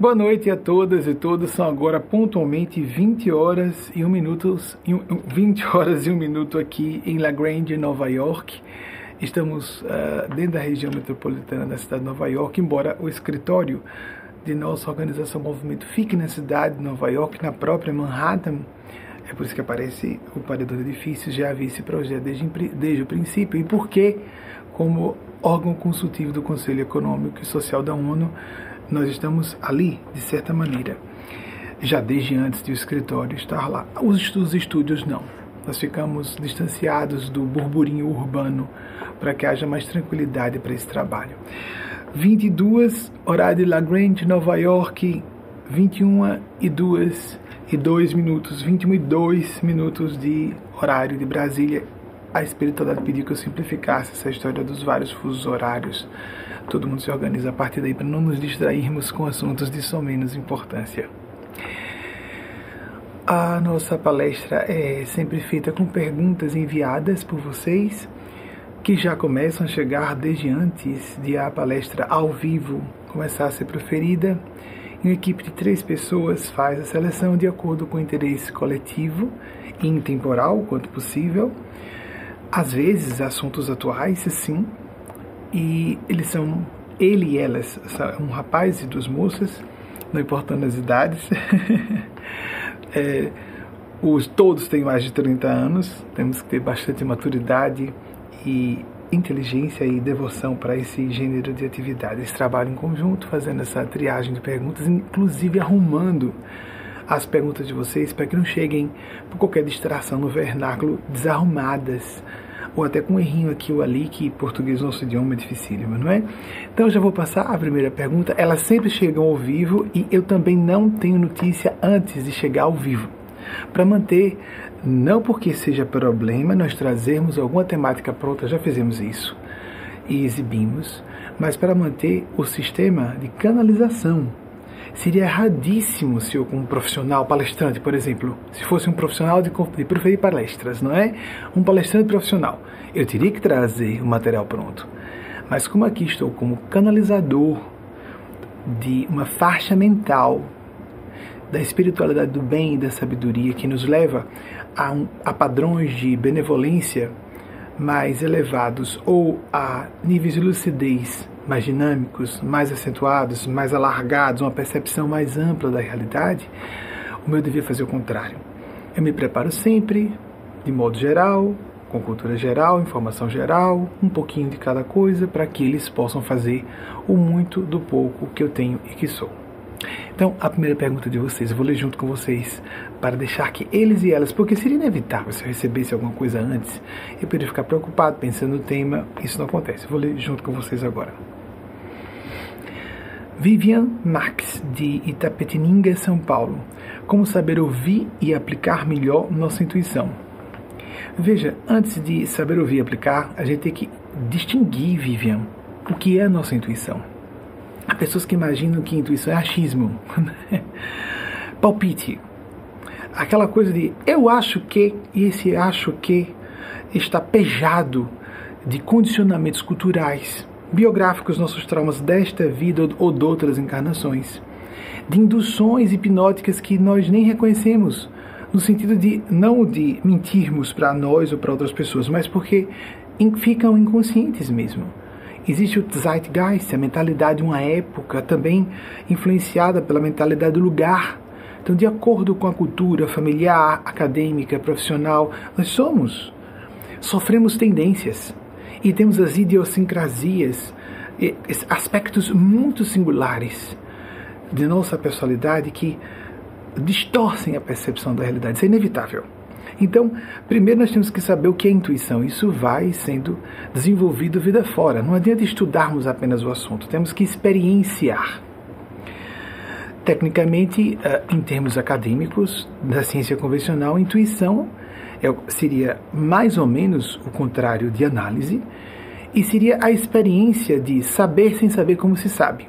Boa noite a todas e todos. São agora pontualmente 20 horas e 1 minuto, 20 horas e 1 minuto aqui em La Grande, Nova York. Estamos uh, dentro da região metropolitana da cidade de Nova York, embora o escritório de nossa organização Movimento fique na cidade de Nova York, na própria Manhattan. É por isso que aparece o paredor de edifícios. Já havia esse projeto desde, desde o princípio. E por que, como órgão consultivo do Conselho Econômico e Social da ONU, nós estamos ali, de certa maneira, já desde antes de o escritório estar lá. Os, os estúdios não. Nós ficamos distanciados do burburinho urbano para que haja mais tranquilidade para esse trabalho. 22, horário de La Grande, Nova York, 21 e 2 e 2 minutos, 21 e 2 minutos de horário de Brasília. A espiritualidade pediu que eu simplificasse essa história dos vários fusos horários todo mundo se organiza a partir daí para não nos distrairmos com assuntos de só menos importância. A nossa palestra é sempre feita com perguntas enviadas por vocês, que já começam a chegar desde antes de a palestra ao vivo começar a ser proferida. Uma equipe de três pessoas faz a seleção de acordo com o interesse coletivo e intemporal, quanto possível. Às vezes, assuntos atuais, sim, e eles são, ele e elas, um rapaz e duas moças, não importando as idades. é, os, todos têm mais de 30 anos, temos que ter bastante maturidade e inteligência e devoção para esse gênero de atividades. Eles trabalham em conjunto, fazendo essa triagem de perguntas, inclusive arrumando as perguntas de vocês para que não cheguem por qualquer distração no vernáculo desarrumadas ou até com um errinho aqui ou ali, que português nosso idioma é dificílimo, não é? Então já vou passar a primeira pergunta. Elas sempre chegam ao vivo e eu também não tenho notícia antes de chegar ao vivo. Para manter, não porque seja problema nós trazermos alguma temática pronta, já fizemos isso e exibimos, mas para manter o sistema de canalização Seria erradíssimo se eu, como profissional, palestrante, por exemplo, se fosse um profissional de, de proferir palestras, não é? Um palestrante profissional, eu teria que trazer o material pronto. Mas como aqui estou como canalizador de uma faixa mental da espiritualidade do bem e da sabedoria que nos leva a, um, a padrões de benevolência mais elevados ou a níveis de lucidez mais dinâmicos, mais acentuados, mais alargados, uma percepção mais ampla da realidade, o meu devia fazer o contrário. Eu me preparo sempre, de modo geral, com cultura geral, informação geral, um pouquinho de cada coisa, para que eles possam fazer o muito do pouco que eu tenho e que sou. Então, a primeira pergunta de vocês, eu vou ler junto com vocês, para deixar que eles e elas, porque seria inevitável se eu recebesse alguma coisa antes, eu poderia ficar preocupado pensando no tema, isso não acontece. Eu vou ler junto com vocês agora. Vivian Max, de Itapetininga, São Paulo. Como saber ouvir e aplicar melhor nossa intuição? Veja, antes de saber ouvir e aplicar, a gente tem que distinguir, Vivian, o que é nossa intuição. Há pessoas que imaginam que intuição é achismo, palpite. Aquela coisa de eu acho que, e esse acho que está pejado de condicionamentos culturais, biográficos nossos traumas desta vida ou de outras encarnações, de induções hipnóticas que nós nem reconhecemos, no sentido de não de mentirmos para nós ou para outras pessoas, mas porque ficam inconscientes mesmo. Existe o Zeitgeist, a mentalidade de uma época, também influenciada pela mentalidade do lugar. Então, de acordo com a cultura familiar, acadêmica, profissional, nós somos. Sofremos tendências e temos as idiosincrasias, aspectos muito singulares de nossa personalidade que distorcem a percepção da realidade. Isso é inevitável. Então, primeiro nós temos que saber o que é intuição. Isso vai sendo desenvolvido vida fora. Não adianta estudarmos apenas o assunto, temos que experienciar. Tecnicamente, eh, em termos acadêmicos, da ciência convencional, intuição é, seria mais ou menos o contrário de análise e seria a experiência de saber sem saber como se sabe.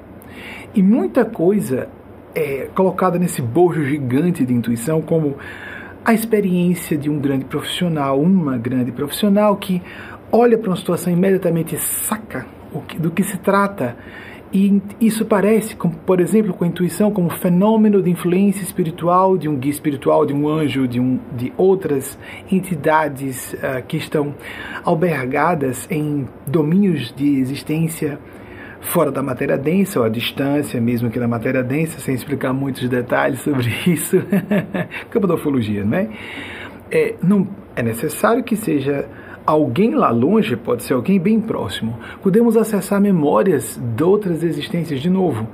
E muita coisa é colocada nesse bojo gigante de intuição, como a experiência de um grande profissional, uma grande profissional que olha para uma situação e imediatamente saca do que se trata E isso parece, por exemplo, com a intuição, como fenômeno de influência espiritual, de um guia espiritual, de um anjo, de, um, de outras entidades uh, que estão albergadas em domínios de existência fora da matéria densa ou à distância, mesmo que na matéria densa, sem explicar muitos detalhes sobre isso. Campo da ufologia, não é? é? Não é necessário que seja alguém lá longe, pode ser alguém bem próximo. Podemos acessar memórias de outras existências de novo.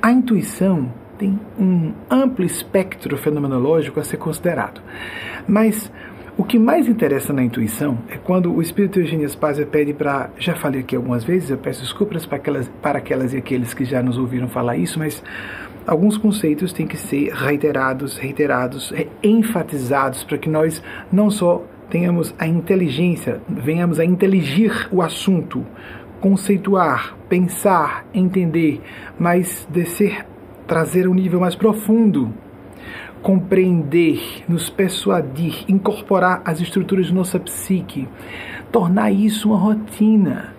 A intuição tem um amplo espectro fenomenológico a ser considerado. Mas o que mais interessa na intuição é quando o Espírito Eugênio Spazia pede para. Já falei aqui algumas vezes, eu peço desculpas para aquelas, para aquelas e aqueles que já nos ouviram falar isso, mas alguns conceitos têm que ser reiterados, reiterados, enfatizados, para que nós não só tenhamos a inteligência, venhamos a inteligir o assunto, conceituar, pensar, entender, mas descer, trazer um nível mais profundo compreender, nos persuadir, incorporar as estruturas de nossa psique, tornar isso uma rotina.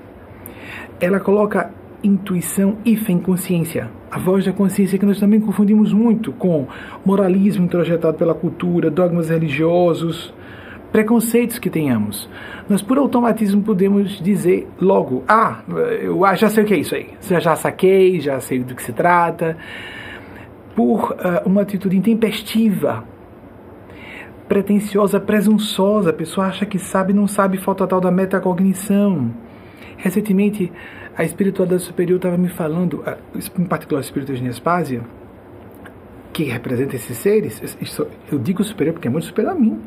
Ela coloca intuição e fé em consciência. A voz da consciência que nós também confundimos muito com moralismo introjetado pela cultura, dogmas religiosos, preconceitos que tenhamos. Nós, por automatismo, podemos dizer logo: Ah, eu já sei o que é isso aí. Já, já saquei, já sei do que se trata por uh, uma atitude intempestiva, pretensiosa, presunçosa. A pessoa acha que sabe, não sabe, falta tal da metacognição. Recentemente, a espiritualidade superior estava me falando, uh, em particular a espiritualidade de Espásia, que representa esses seres. Eu digo superior porque é muito superior a mim.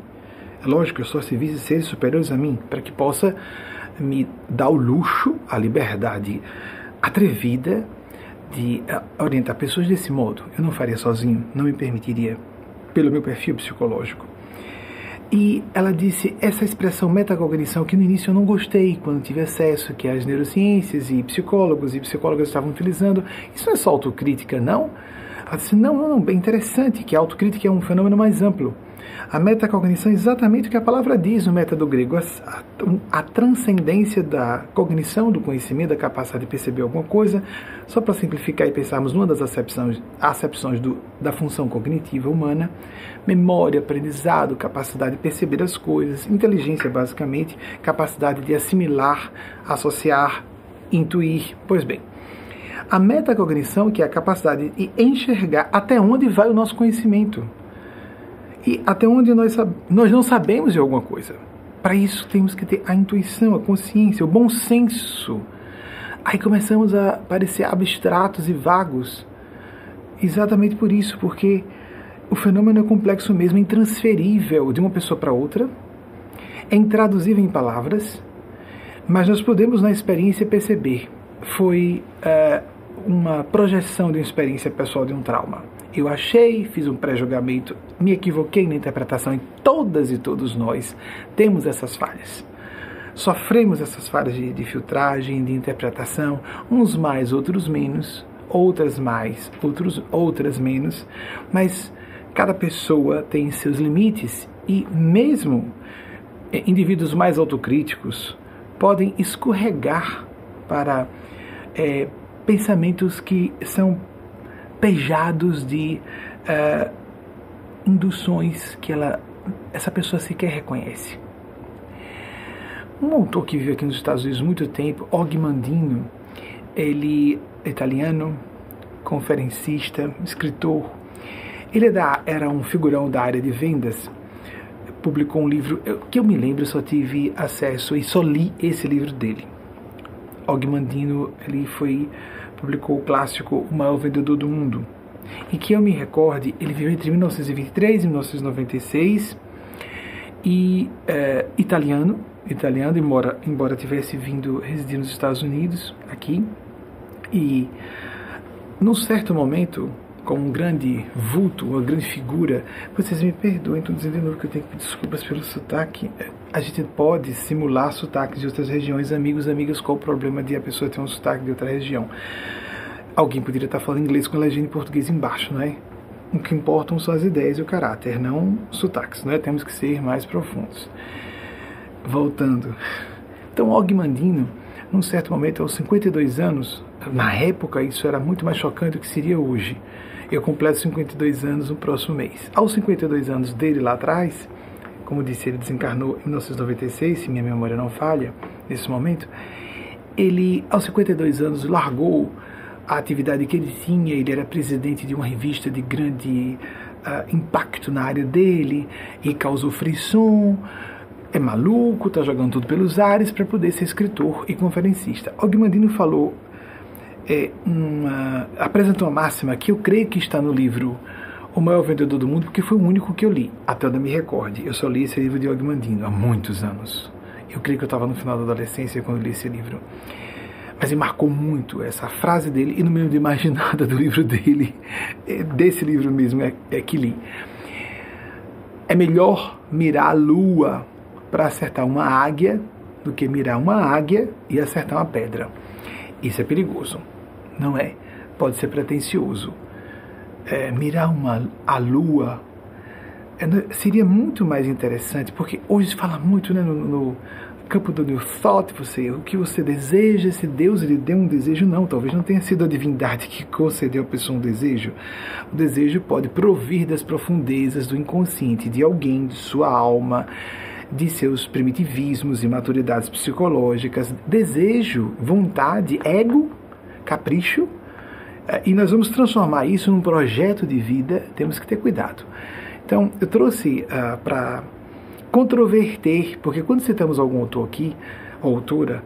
É lógico, eu sou serviço de seres superiores a mim, para que possa me dar o luxo, a liberdade atrevida de eh, orientar pessoas desse modo. Eu não faria sozinho, não me permitiria, pelo meu perfil psicológico. E ela disse essa expressão metacognição que no início eu não gostei quando tive acesso, que as neurociências e psicólogos e psicólogas estavam utilizando. Isso não é só autocrítica, não? Ela disse, não, não, não, bem interessante, que a autocrítica é um fenômeno mais amplo. A metacognição é exatamente o que a palavra diz no método grego, a, a, a transcendência da cognição, do conhecimento, da capacidade de perceber alguma coisa, só para simplificar e pensarmos numa das acepções, acepções do, da função cognitiva humana, memória, aprendizado, capacidade de perceber as coisas, inteligência basicamente, capacidade de assimilar, associar, intuir. Pois bem, a metacognição, que é a capacidade de enxergar até onde vai o nosso conhecimento e até onde nós, nós não sabemos de alguma coisa. Para isso temos que ter a intuição, a consciência, o bom senso. Aí começamos a parecer abstratos e vagos. Exatamente por isso, porque o fenômeno é complexo mesmo, é intransferível de uma pessoa para outra, é intraduzível em palavras, mas nós podemos na experiência perceber. Foi uh, uma projeção de uma experiência pessoal de um trauma eu achei, fiz um pré-julgamento, me equivoquei na interpretação e todas e todos nós. Temos essas falhas. Sofremos essas falhas de, de filtragem, de interpretação, uns mais, outros menos, outras mais, outros, outras menos, mas cada pessoa tem seus limites e mesmo eh, indivíduos mais autocríticos podem escorregar para é, pensamentos que são pejados de uh, induções que ela, essa pessoa sequer reconhece. Um autor que vive aqui nos Estados Unidos muito tempo, Og Mandino, ele é italiano, conferencista, escritor. Ele é era um figurão da área de vendas. Publicou um livro que eu me lembro, só tive acesso e só li esse livro dele. Og Mandino, ele foi publicou o clássico O Maior Vendedor do Mundo. E que eu me recorde, ele viveu entre 1923 e 1996 e é, italiano, italiano, embora, embora tivesse vindo residir nos Estados Unidos, aqui, e num certo momento como um grande vulto, uma grande figura. Vocês me perdoem, estou dizendo de novo que eu tenho que pedir desculpas pelo sotaque. A gente pode simular sotaques de outras regiões, amigos, amigas, qual o problema de a pessoa ter um sotaque de outra região? Alguém poderia estar falando inglês com legenda em português embaixo, não é? O que importam são as ideias e o caráter, não sotaques, não é? Temos que ser mais profundos. Voltando. Então, Og Mandino num certo momento, aos 52 anos, na época isso era muito mais chocante do que seria hoje. Eu completo 52 anos no próximo mês. Aos 52 anos dele lá atrás, como disse, ele desencarnou em 1996, se minha memória não falha, nesse momento, ele, aos 52 anos, largou a atividade que ele tinha, ele era presidente de uma revista de grande uh, impacto na área dele e causou frisson. É maluco, tá jogando tudo pelos ares para poder ser escritor e conferencista. Ogmandino falou, é, uma, uma máxima que eu creio que está no livro O Maior Vendedor do Mundo, porque foi o único que eu li, até onde me recorde. Eu só li esse livro de Ogmandino há muitos anos. Eu creio que eu estava no final da adolescência quando li esse livro. Mas me marcou muito essa frase dele, e no meio de mais nada do livro dele, é, desse livro mesmo é, é que li. É melhor mirar a lua para acertar uma águia do que mirar uma águia e acertar uma pedra. Isso é perigoso, não é? Pode ser pretensioso. É, mirar uma, a lua é, seria muito mais interessante, porque hoje se fala muito né, no, no campo do New Thought, você, o que você deseja, se Deus lhe deu um desejo, não, talvez não tenha sido a divindade que concedeu a pessoa um desejo. O desejo pode provir das profundezas do inconsciente de alguém, de sua alma, de seus primitivismos e maturidades psicológicas, desejo, vontade, ego, capricho, eh, e nós vamos transformar isso num projeto de vida, temos que ter cuidado. Então, eu trouxe uh, para controverter, porque quando citamos algum autor aqui, ou autora,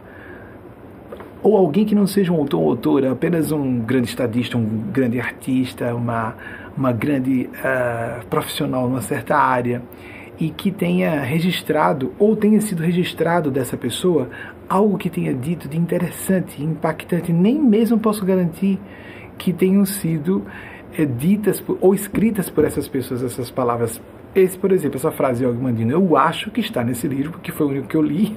ou alguém que não seja um autor ou autora, apenas um grande estadista, um grande artista, uma, uma grande uh, profissional numa certa área, e que tenha registrado ou tenha sido registrado dessa pessoa algo que tenha dito de interessante, impactante, nem mesmo posso garantir que tenham sido é, ditas ou escritas por essas pessoas essas palavras. Esse, por exemplo, essa frase de Ogmandino, eu acho que está nesse livro, porque foi o único que eu li,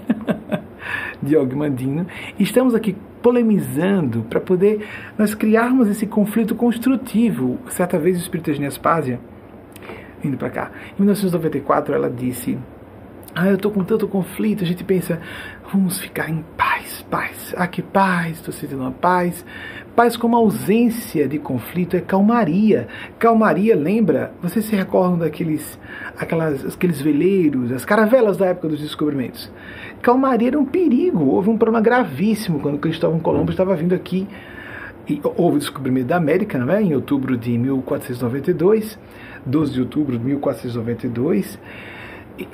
de Ogmandino. Estamos aqui polemizando para poder nós criarmos esse conflito construtivo. Certa vez o Espírito de Nespásia indo para cá. Em 1994 ela disse: ah, eu estou com tanto conflito. A gente pensa, vamos ficar em paz, paz. Ah, que paz, estou sentindo uma paz. Paz como ausência de conflito é calmaria. Calmaria, lembra? Vocês se recordam daqueles aquelas, aqueles veleiros, as caravelas da época dos descobrimentos? Calmaria era um perigo. Houve um problema gravíssimo quando Cristóvão Colombo estava vindo aqui. E houve o descobrimento da América, não é? Em outubro de 1492 12 de outubro de 1492.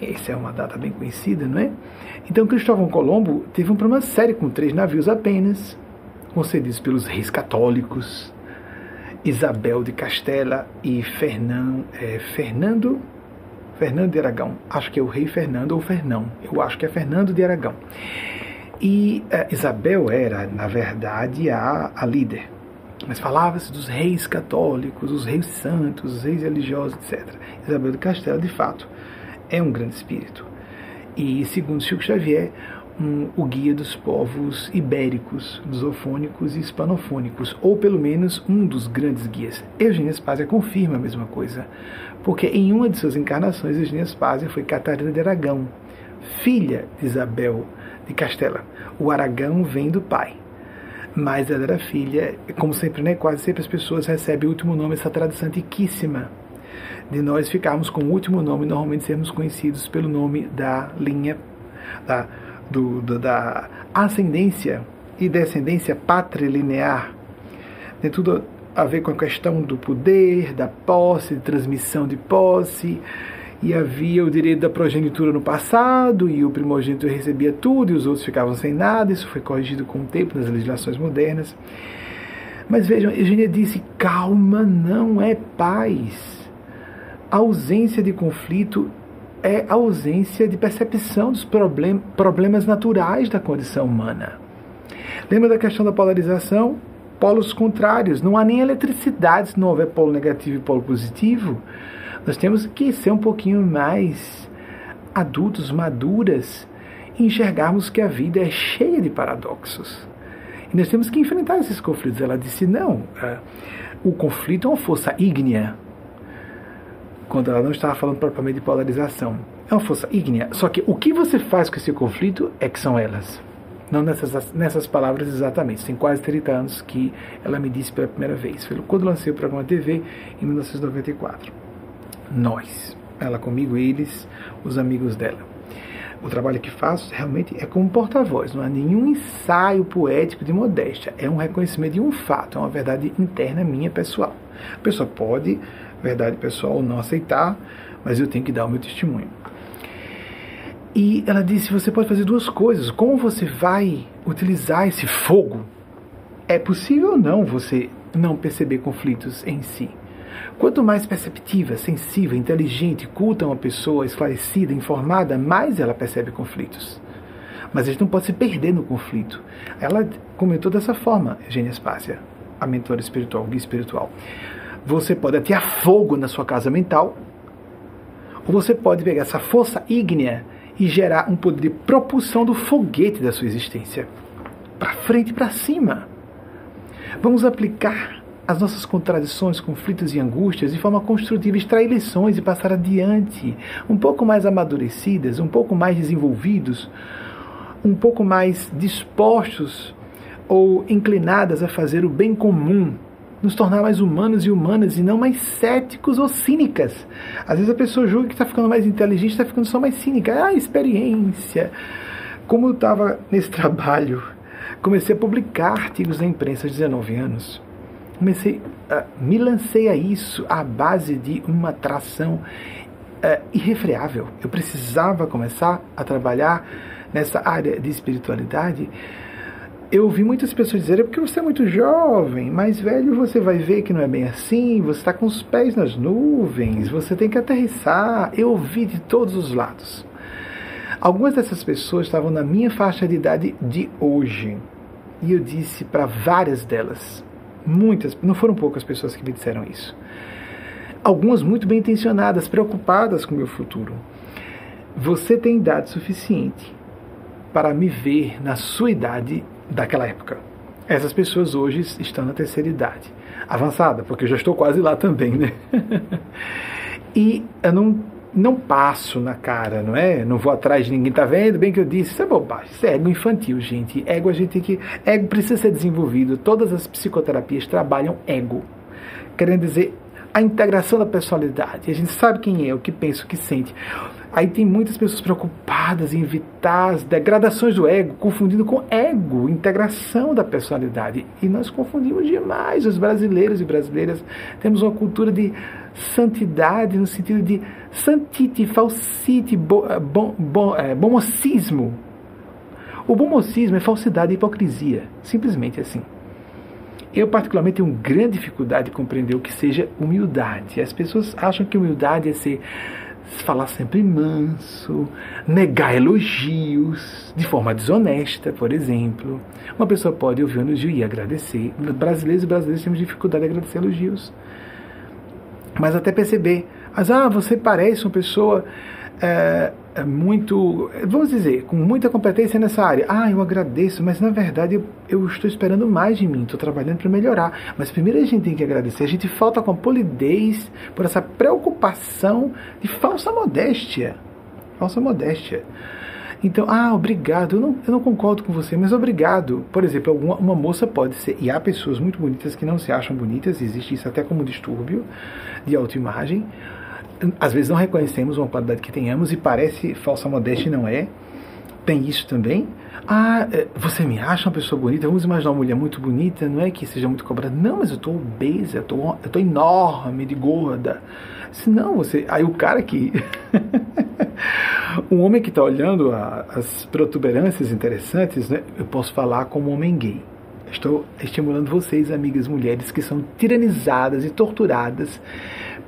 Essa é uma data bem conhecida, não é? Então Cristóvão Colombo teve um problema sério com três navios apenas, concedidos pelos reis católicos, Isabel de Castela e Fernão, é, Fernando Fernando de Aragão. Acho que é o rei Fernando ou Fernão. Eu acho que é Fernando de Aragão. E é, Isabel era, na verdade, a, a líder mas falava-se dos reis católicos, os reis santos, os reis religiosos, etc. Isabel de Castela, de fato, é um grande espírito. E, segundo Chico Xavier, um, o guia dos povos ibéricos, lusofônicos e hispanofônicos, ou pelo menos um dos grandes guias. Eugênia Spazia confirma a mesma coisa, porque em uma de suas encarnações, Eugênia Spazia foi Catarina de Aragão, filha de Isabel de Castela. O Aragão vem do pai mas ela era filha, como sempre, né, quase sempre as pessoas recebem o último nome, essa tradição antiquíssima de nós ficarmos com o último nome, normalmente sermos conhecidos pelo nome da linha, da, do, da ascendência e descendência patrilinear. Tem tudo a ver com a questão do poder, da posse, de transmissão de posse, e havia o direito da progenitura no passado, e o primogênito recebia tudo e os outros ficavam sem nada. Isso foi corrigido com o tempo nas legislações modernas. Mas vejam, Eugênia disse: calma, não é paz. A ausência de conflito é a ausência de percepção dos problem problemas naturais da condição humana. Lembra da questão da polarização? Polos contrários. Não há nem eletricidade se não houver polo negativo e polo positivo. Nós temos que ser um pouquinho mais adultos, maduras, e enxergarmos que a vida é cheia de paradoxos. E nós temos que enfrentar esses conflitos. Ela disse: não, é, o conflito é uma força ígnea. Quando ela não estava falando propriamente de polarização. É uma força ígnea. Só que o que você faz com esse conflito é que são elas. Não nessas, nessas palavras exatamente. Tem quase 30 anos que ela me disse pela primeira vez. Foi quando lancei o programa TV em 1994. Nós. Ela comigo, eles, os amigos dela. O trabalho que faço realmente é como porta-voz, não há nenhum ensaio poético de modéstia, é um reconhecimento de um fato, é uma verdade interna minha pessoal. A pessoa pode, verdade pessoal, não aceitar, mas eu tenho que dar o meu testemunho. E ela disse: você pode fazer duas coisas. Como você vai utilizar esse fogo? É possível ou não você não perceber conflitos em si? Quanto mais perceptiva, sensível, inteligente, culta uma pessoa, esclarecida, informada, mais ela percebe conflitos. Mas a gente não pode se perder no conflito. Ela comentou dessa forma, Eugênia Spácia, a mentora espiritual, guia espiritual. Você pode atear fogo na sua casa mental, ou você pode pegar essa força ígnea e gerar um poder de propulsão do foguete da sua existência. Para frente e para cima. Vamos aplicar as nossas contradições, conflitos e angústias de forma construtiva, extrair lições e passar adiante, um pouco mais amadurecidas, um pouco mais desenvolvidos, um pouco mais dispostos ou inclinadas a fazer o bem comum nos tornar mais humanos e humanas e não mais céticos ou cínicas. Às vezes a pessoa julga que está ficando mais inteligente, está ficando só mais cínica. Ah, experiência. Como eu estava nesse trabalho, comecei a publicar artigos na imprensa aos 19 anos. Comecei, uh, me lancei a isso à base de uma atração uh, irrefreável. Eu precisava começar a trabalhar nessa área de espiritualidade eu ouvi muitas pessoas dizerem, é porque você é muito jovem, mais velho você vai ver que não é bem assim, você está com os pés nas nuvens, você tem que aterrissar. Eu ouvi de todos os lados. Algumas dessas pessoas estavam na minha faixa de idade de hoje. E eu disse para várias delas, muitas, não foram poucas pessoas que me disseram isso. Algumas muito bem intencionadas, preocupadas com o meu futuro. Você tem idade suficiente para me ver na sua idade daquela época. Essas pessoas hoje estão na terceira idade avançada, porque eu já estou quase lá também, né? e eu não, não passo na cara, não é? Não vou atrás de ninguém, tá vendo? Bem que eu disse, isso é bobagem, isso é ego infantil, gente. Ego a gente tem que. Ego precisa ser desenvolvido. Todas as psicoterapias trabalham ego. Querendo dizer, a integração da personalidade. A gente sabe quem é, o que pensa, o que sente. Aí tem muitas pessoas preocupadas em evitar as degradações do ego, confundindo com ego, integração da personalidade. E nós confundimos demais. Os brasileiros e brasileiras temos uma cultura de santidade no sentido de santite, falsite, eh, bom, bom, é, bomocismo. O bomocismo é falsidade e hipocrisia. Simplesmente assim. Eu, particularmente, tenho grande dificuldade de compreender o que seja humildade. As pessoas acham que humildade é ser falar sempre manso, negar elogios de forma desonesta, por exemplo. Uma pessoa pode ouvir um elogio e agradecer. Brasileiros e brasileiros temos dificuldade de agradecer elogios. Mas até perceber, mas ah, você parece uma pessoa é, muito, vamos dizer, com muita competência nessa área. Ah, eu agradeço, mas na verdade eu, eu estou esperando mais de mim, estou trabalhando para melhorar. Mas primeiro a gente tem que agradecer. A gente falta com a polidez por essa preocupação de falsa modéstia. Falsa modéstia. Então, ah, obrigado. Eu não, eu não concordo com você, mas obrigado. Por exemplo, uma, uma moça pode ser, e há pessoas muito bonitas que não se acham bonitas, existe isso até como distúrbio de autoimagem às vezes não reconhecemos uma qualidade que tenhamos e parece falsa modéstia e não é. Tem isso também. Ah, é, você me acha uma pessoa bonita? Vamos imaginar uma mulher muito bonita, não é que seja muito cobrada. Não, mas eu estou obesa, eu estou enorme de gorda. Se não, você. Aí o cara que. um homem que está olhando a, as protuberâncias interessantes, né? eu posso falar como homem gay. Estou estimulando vocês, amigas mulheres, que são tiranizadas e torturadas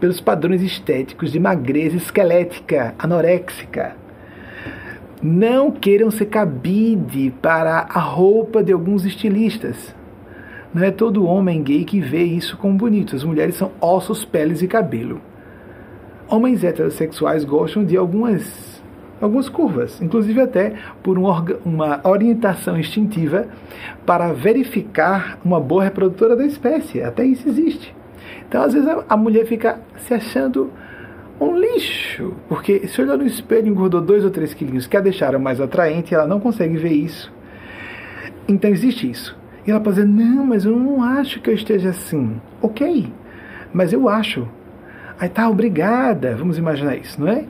pelos padrões estéticos de magreza esquelética, anoréxica. Não queiram ser cabide para a roupa de alguns estilistas. Não é todo homem gay que vê isso como bonito. As mulheres são ossos, peles e cabelo. Homens heterossexuais gostam de algumas algumas curvas, inclusive até por uma orientação instintiva para verificar uma boa reprodutora da espécie. Até isso existe. Então, às vezes, a, mulher fica se achando um lixo, porque se olhar no espelho engordou dois ou três quilinhos que a deixaram mais atraente, ela não consegue ver isso. Então existe isso. E ela pode dizer: Não, mas eu não acho que eu esteja assim. Ok, mas eu acho. Aí tá, obrigada. Vamos imaginar isso, não é?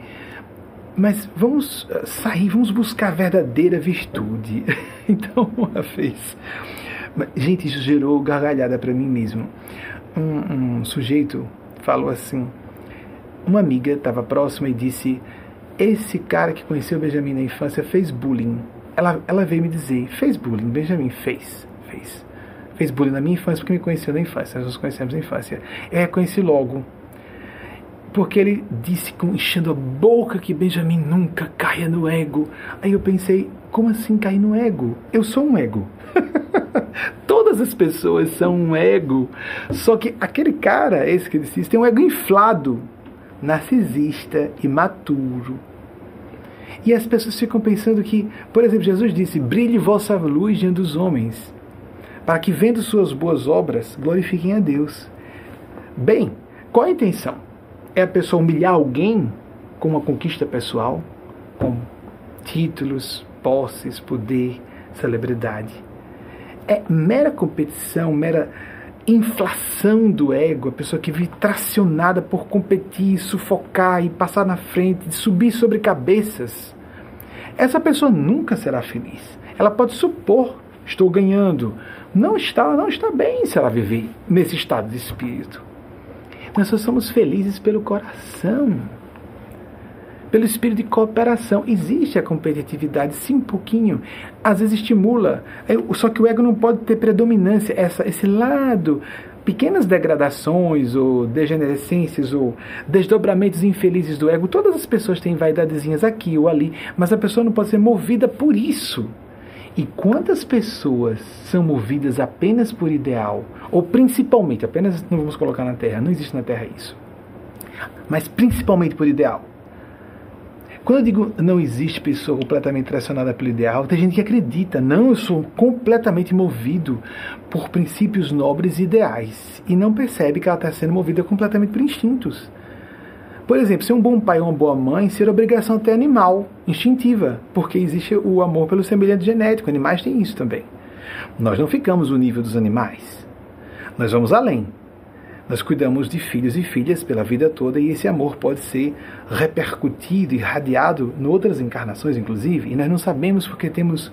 Mas vamos eh, sair, vamos buscar a verdadeira virtude. então, uma vez. Gente, isso gerou gargalhada para mim mesmo. Um, um sujeito falou assim: uma amiga estava próxima e disse: Esse cara que conheceu Benjamin na infância fez bullying. Ela, ela veio me dizer: Fez bullying? Benjamin fez. Fez. Fez bullying na minha infância porque me conheceu na infância. Nós nos conhecemos na infância. Eu reconheci logo porque ele disse com enchendo a boca que Benjamin nunca caia no ego. Aí eu pensei, como assim cair no ego? Eu sou um ego. Todas as pessoas são um ego. Só que aquele cara, esse que disse tem um ego inflado, narcisista, imaturo. E as pessoas ficam pensando que, por exemplo, Jesus disse: brilhe vossa luz diante dos homens, para que, vendo suas boas obras, glorifiquem a Deus. Bem, qual a intenção? é a pessoa humilhar alguém com uma conquista pessoal, com títulos, posses, poder, celebridade. É mera competição, mera inflação do ego, a pessoa que vive tracionada por competir, sufocar e passar na frente, subir sobre cabeças. Essa pessoa nunca será feliz. Ela pode supor, estou ganhando. Não está, não está bem se ela viver nesse estado de espírito. Nós só somos felizes pelo coração, pelo espírito de cooperação. Existe a competitividade, sim, um pouquinho. Às vezes estimula. Só que o ego não pode ter predominância. Essa, esse lado pequenas degradações ou degenerescências ou desdobramentos infelizes do ego, todas as pessoas têm vaidadezinhas aqui ou ali, mas a pessoa não pode ser movida por isso. E quantas pessoas são movidas apenas por ideal, ou principalmente, apenas não vamos colocar na Terra, não existe na Terra isso, mas principalmente por ideal. Quando eu digo não existe pessoa completamente tracionada pelo ideal, tem gente que acredita, não, eu sou completamente movido por princípios nobres e ideais, e não percebe que ela está sendo movida completamente por instintos. Por exemplo, ser um bom pai ou uma boa mãe ser obrigação até animal, instintiva, porque existe o amor pelo semelhante genético. Animais têm isso também. Nós não ficamos no nível dos animais. Nós vamos além. Nós cuidamos de filhos e filhas pela vida toda e esse amor pode ser repercutido, irradiado em outras encarnações, inclusive, e nós não sabemos porque temos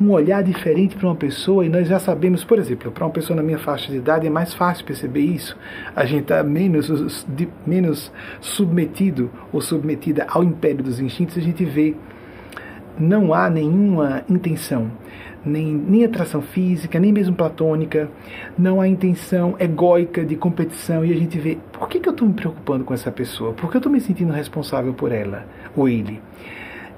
um olhar diferente para uma pessoa e nós já sabemos, por exemplo, para uma pessoa na minha faixa de idade é mais fácil perceber isso. A gente está menos, menos submetido ou submetida ao império dos instintos, a gente vê não há nenhuma intenção, nem, nem atração física, nem mesmo platônica, não há intenção egóica de competição e a gente vê, por que, que eu estou me preocupando com essa pessoa? Por que eu estou me sentindo responsável por ela ou ele?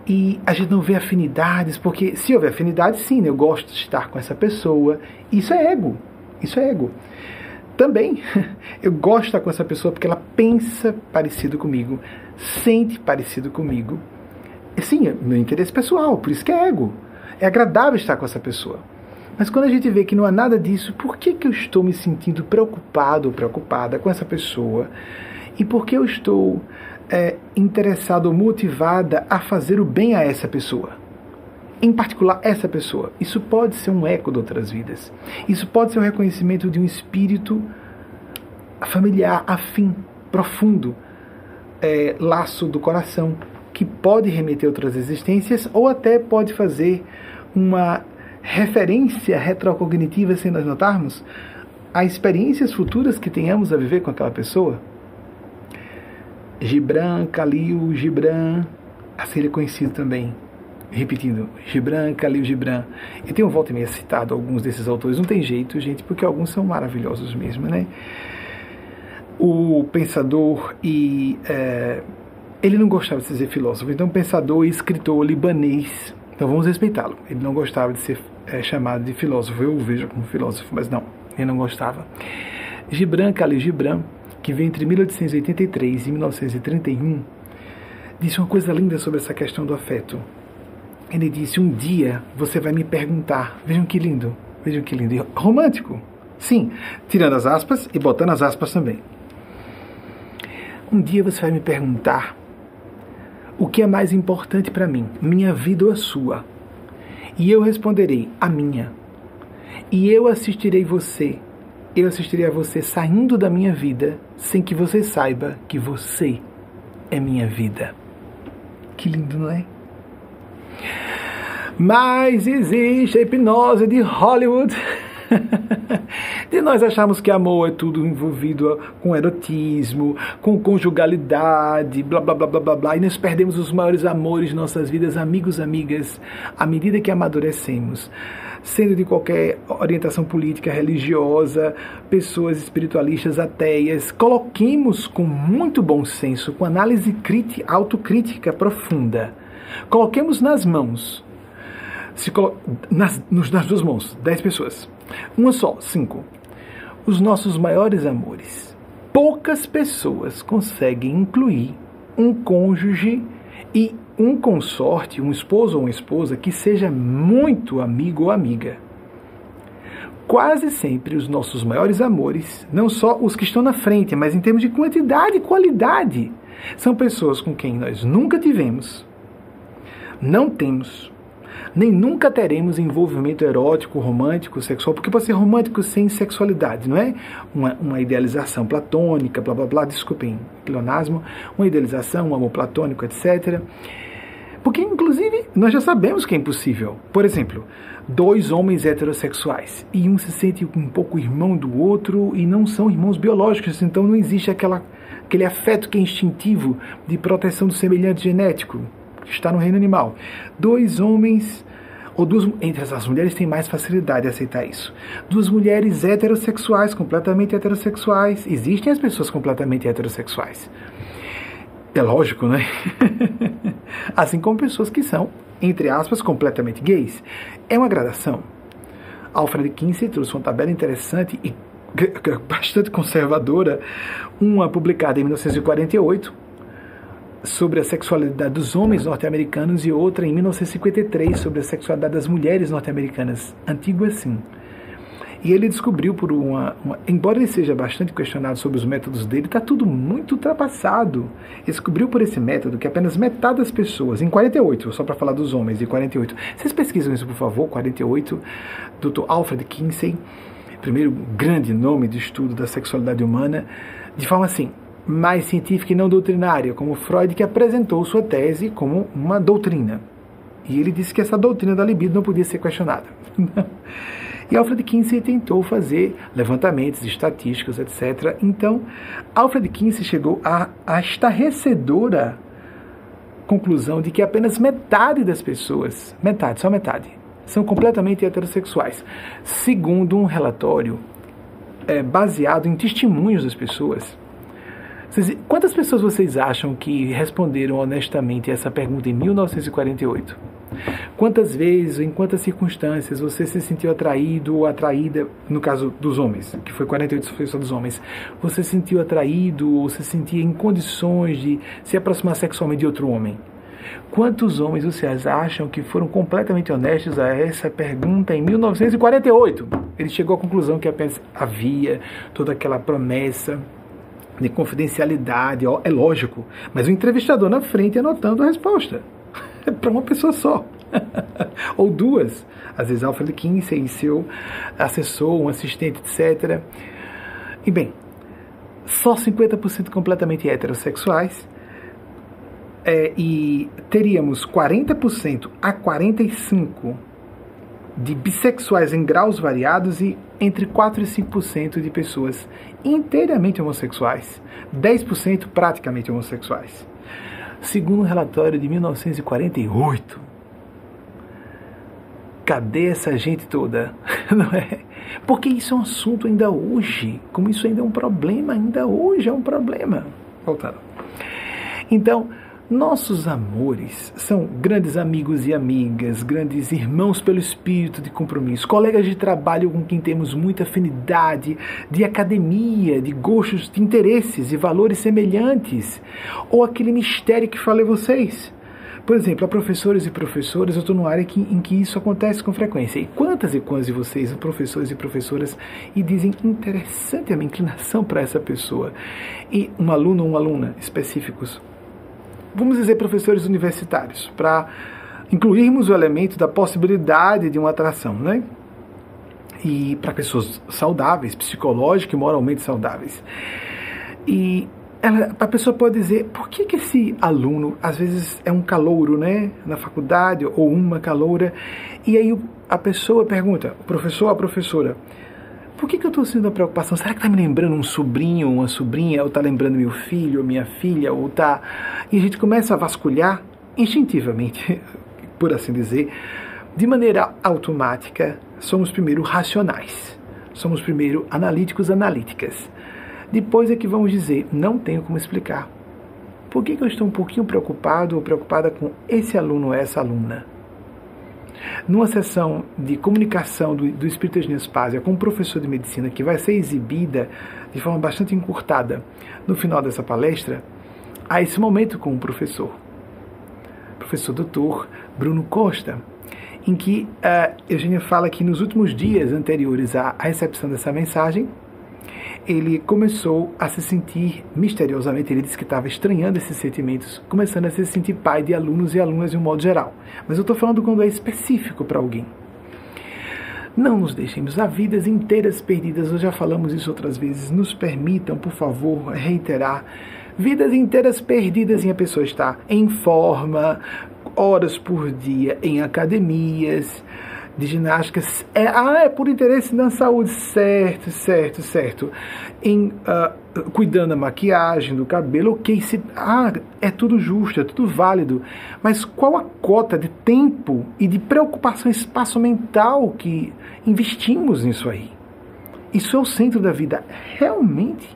e a gente não vê afinidades, porque se houver afinidade, sim, eu gosto de estar com essa pessoa. Isso é ego. Isso é ego. Também, eu gosto de estar com essa pessoa porque ela pensa parecido comigo, sente parecido comigo. Sim, é meu interesse pessoal, por isso que é ego. É agradável estar com essa pessoa. Mas quando a gente vê que não há nada disso, por que, que eu estou me sentindo preocupado ou preocupada com essa pessoa? E por que eu estou é, interessada ou motivada a fazer o bem a essa pessoa. Em particular, essa pessoa. Isso pode ser um eco de outras vidas. Isso pode ser o um reconhecimento de um espírito familiar, afim, profundo, é, laço do coração, que pode remeter a outras existências ou até pode fazer uma referência retrocognitiva, sem nós notarmos, a experiências futuras que tenhamos a viver com aquela pessoa. Gibran, Khalil, Gibran, ele é conhecido também. Repetindo, Gibran, Khalil Gibran. E tem um volta e meia citado alguns desses autores. Não tem jeito, gente, porque alguns são maravilhosos mesmo, né? O pensador e. É, ele não gostava de ser filósofo, então pensador e escritor libanês. Então vamos respeitá-lo. Ele não gostava de ser é, chamado de filósofo. Eu o vejo como filósofo, mas não, ele não gostava. Gibran, Khalil Gibran, que veio entre 1883 e 1931, disse uma coisa linda sobre essa questão do afeto. Ele disse: Um dia você vai me perguntar. Vejam que lindo, vejam que lindo. E romântico. Sim, tirando as aspas e botando as aspas também. Um dia você vai me perguntar o que é mais importante para mim, minha vida ou a sua? E eu responderei: a minha. E eu assistirei você, eu assistirei a você saindo da minha vida sem que você saiba que você é minha vida. Que lindo, não é? Mas existe a hipnose de Hollywood. de nós acharmos que amor é tudo envolvido com erotismo, com conjugalidade, blá blá blá blá blá blá, e nós perdemos os maiores amores de nossas vidas, amigos, amigas, à medida que amadurecemos. Sendo de qualquer orientação política, religiosa, pessoas espiritualistas, ateias, coloquemos com muito bom senso, com análise crítica, autocrítica profunda, coloquemos nas mãos, nas, nas duas mãos, dez pessoas, uma só, cinco, os nossos maiores amores. Poucas pessoas conseguem incluir um cônjuge e um consorte, um esposo ou uma esposa que seja muito amigo ou amiga. Quase sempre os nossos maiores amores, não só os que estão na frente, mas em termos de quantidade e qualidade, são pessoas com quem nós nunca tivemos, não temos nem nunca teremos envolvimento erótico, romântico, sexual, porque pode ser romântico sem sexualidade, não é? Uma, uma idealização platônica, blá blá blá, desculpem, pleonasmo, uma idealização, um amor platônico, etc. Porque, inclusive, nós já sabemos que é impossível. Por exemplo, dois homens heterossexuais e um se sente um pouco irmão do outro e não são irmãos biológicos, então não existe aquela, aquele afeto que é instintivo de proteção do semelhante genético está no reino animal. Dois homens ou duas, entre as mulheres tem mais facilidade de aceitar isso. Duas mulheres heterossexuais, completamente heterossexuais. Existem as pessoas completamente heterossexuais. É lógico, né? assim como pessoas que são, entre aspas, completamente gays. É uma gradação. Alfred Kinsey trouxe uma tabela interessante e bastante conservadora, uma publicada em 1948, sobre a sexualidade dos homens norte-americanos e outra em 1953 sobre a sexualidade das mulheres norte-americanas. Antigo assim. E ele descobriu por uma, uma, Embora ele seja bastante questionado sobre os métodos dele, está tudo muito ultrapassado. Ele descobriu por esse método que apenas metade das pessoas, em 48, só para falar dos homens, de 48. Vocês pesquisam isso, por favor, 48, Dr. Alfred Kinsey, primeiro grande nome de estudo da sexualidade humana, de forma assim: mais científica e não doutrinária, como Freud, que apresentou sua tese como uma doutrina. E ele disse que essa doutrina da libido não podia ser questionada. e Alfred Kinsey tentou fazer levantamentos estatísticos, etc. Então, Alfred Kinsey chegou à, à estarrecedora conclusão de que apenas metade das pessoas, metade, só metade, são completamente heterossexuais. Segundo um relatório é, baseado em testemunhos das pessoas, Quantas pessoas vocês acham que responderam honestamente essa pergunta em 1948? Quantas vezes, em quantas circunstâncias você se sentiu atraído ou atraída, no caso dos homens, que foi 48 foi só dos homens, você se sentiu atraído ou se sentia em condições de se aproximar sexualmente de outro homem? Quantos homens vocês acham que foram completamente honestos a essa pergunta em 1948? Ele chegou à conclusão que apenas havia toda aquela promessa de confidencialidade, é lógico, mas o entrevistador na frente anotando a resposta. É para uma pessoa só. Ou duas. Às vezes Alfred Kinsey e seu assessor, um assistente, etc. E bem, só 50% completamente heterossexuais. É, e teríamos 40% a 45% de bissexuais em graus variados e entre 4 e 5% de pessoas inteiramente homossexuais, 10% praticamente homossexuais. Segundo um relatório de 1948. Cadê essa gente toda? Não é? Porque isso é um assunto ainda hoje, como isso ainda é um problema, ainda hoje é um problema. Voltando. Então, nossos amores são grandes amigos e amigas, grandes irmãos pelo espírito de compromisso, colegas de trabalho com quem temos muita afinidade, de academia, de gostos, de interesses e valores semelhantes, ou aquele mistério que falei vocês. Por exemplo, a professores e professoras, eu estou numa área que, em que isso acontece com frequência. E quantas e quantas de vocês, professores e professoras, e dizem interessante a minha inclinação para essa pessoa? E um aluno ou uma aluna específicos vamos dizer, professores universitários, para incluirmos o elemento da possibilidade de uma atração, né? e para pessoas saudáveis, psicológicamente e moralmente saudáveis. E ela, a pessoa pode dizer, por que, que esse aluno, às vezes é um calouro, né, na faculdade, ou uma caloura, e aí a pessoa pergunta, o professor ou a professora, por que, que eu estou sentindo a preocupação? Será que está me lembrando um sobrinho, uma sobrinha, ou está lembrando meu filho, ou minha filha, ou tá... E a gente começa a vasculhar instintivamente, por assim dizer, de maneira automática, somos primeiro racionais, somos primeiro analíticos, analíticas. Depois é que vamos dizer, não tenho como explicar. Por que, que eu estou um pouquinho preocupado ou preocupada com esse aluno ou essa aluna? Numa sessão de comunicação do, do Espírito Spazia com um professor de medicina que vai ser exibida de forma bastante encurtada no final dessa palestra, há esse momento com o professor, professor doutor Bruno Costa, em que uh, Eugênia fala que nos últimos dias anteriores à recepção dessa mensagem, ele começou a se sentir misteriosamente, ele disse que estava estranhando esses sentimentos, começando a se sentir pai de alunos e alunas de um modo geral. Mas eu estou falando quando é específico para alguém. Não nos deixemos, há vidas inteiras perdidas, nós já falamos isso outras vezes. Nos permitam, por favor, reiterar. Vidas inteiras perdidas em a pessoa estar em forma, horas por dia em academias, de ginástica. É, ah, é por interesse na saúde. Certo, certo, certo. Em, uh, cuidando da maquiagem, do cabelo, ok. Se, ah, é tudo justo, é tudo válido. Mas qual a cota de tempo e de preocupação espaço mental que investimos nisso aí? Isso é o centro da vida. Realmente?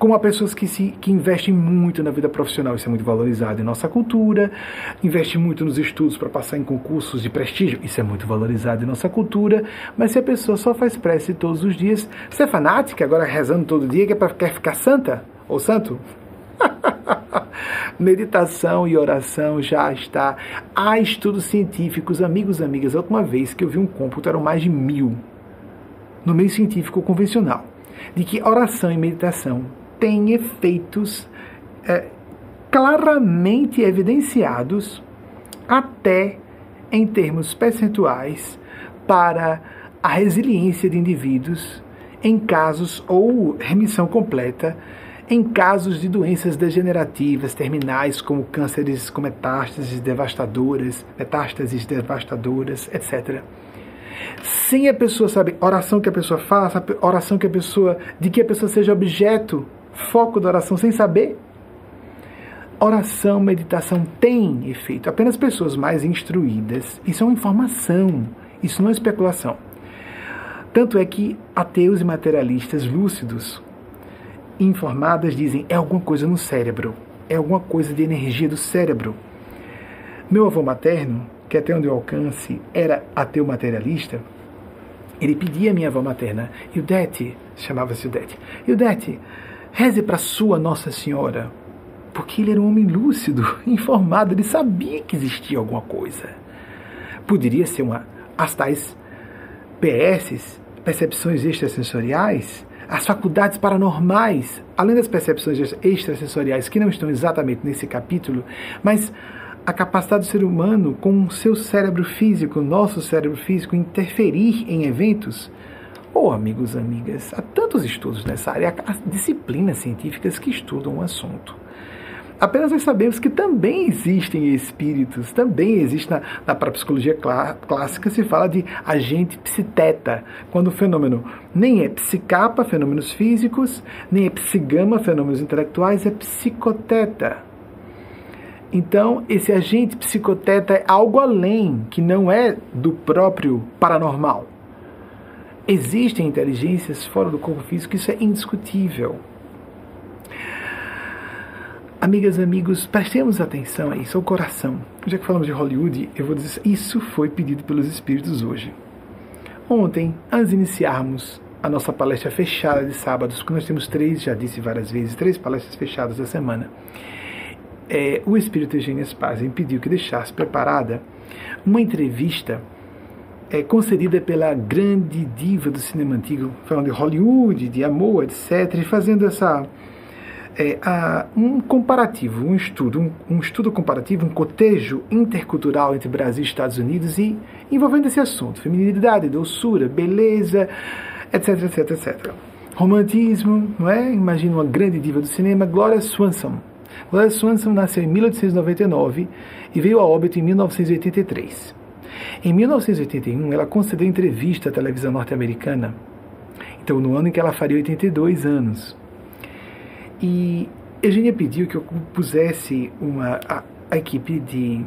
Como há pessoas que, se, que investem muito na vida profissional, isso é muito valorizado em nossa cultura, investem muito nos estudos para passar em concursos de prestígio, isso é muito valorizado em nossa cultura, mas se a pessoa só faz prece todos os dias, você é fanática, agora rezando todo dia, quer, quer ficar santa ou santo? Meditação e oração já está. Há estudos científicos, amigos e amigas. A última vez que eu vi um cômputo eram mais de mil no meio científico convencional de que oração e meditação tem efeitos é, claramente evidenciados, até em termos percentuais, para a resiliência de indivíduos em casos ou remissão completa em casos de doenças degenerativas terminais como cânceres com metástases devastadoras, metástases devastadoras, etc. Sem a pessoa saber oração que a pessoa faça, oração que a pessoa de que a pessoa seja objeto foco da oração sem saber? Oração, meditação tem efeito. Apenas pessoas mais instruídas. Isso é uma informação, isso não é especulação. Tanto é que ateus e materialistas lúcidos, informadas, dizem é alguma coisa no cérebro, é alguma coisa de energia do cérebro. Meu avô materno, que até onde eu alcance era ateu materialista, ele pedia à minha avó materna, Ildete, chamava-se Ildete, Ildete, Reze para sua Nossa Senhora, porque ele era um homem lúcido, informado, ele sabia que existia alguma coisa. Poderia ser uma as tais PS, percepções extrasensoriais, as faculdades paranormais, além das percepções extrasensoriais que não estão exatamente nesse capítulo, mas a capacidade do ser humano com o seu cérebro físico, nosso cérebro físico, interferir em eventos Oh, amigos, amigas, há tantos estudos nessa área, há disciplinas científicas que estudam o assunto. Apenas nós sabemos que também existem espíritos, também existe na, na parapsicologia clá, clássica, se fala de agente psiteta, quando o fenômeno nem é psicapa, fenômenos físicos, nem é psigama, fenômenos intelectuais, é psicoteta. Então, esse agente psicoteta é algo além, que não é do próprio paranormal. Existem inteligências fora do corpo físico, isso é indiscutível. Amigas amigos, prestemos atenção a isso, ao coração. Já que falamos de Hollywood, eu vou dizer isso foi pedido pelos espíritos hoje. Ontem, antes de iniciarmos a nossa palestra fechada de sábados, porque nós temos três, já disse várias vezes, três palestras fechadas da semana, é, o espírito Eugênio Spazin pediu que deixasse preparada uma entrevista é, concedida pela grande diva do cinema antigo, falando de Hollywood, de amor, etc., fazendo essa, é, a, um comparativo, um estudo, um, um, estudo comparativo, um cotejo intercultural entre Brasil e Estados Unidos e envolvendo esse assunto, feminilidade, doçura, beleza, etc, etc, etc. Romantismo, não é? Imagina uma grande diva do cinema, Gloria Swanson. Gloria Swanson nasceu em 1899 e veio a óbito em 1983. Em 1981, ela concedeu entrevista à televisão norte-americana, então no ano em que ela faria 82 anos. E Eugênia pediu que eu pusesse uma, a, a equipe de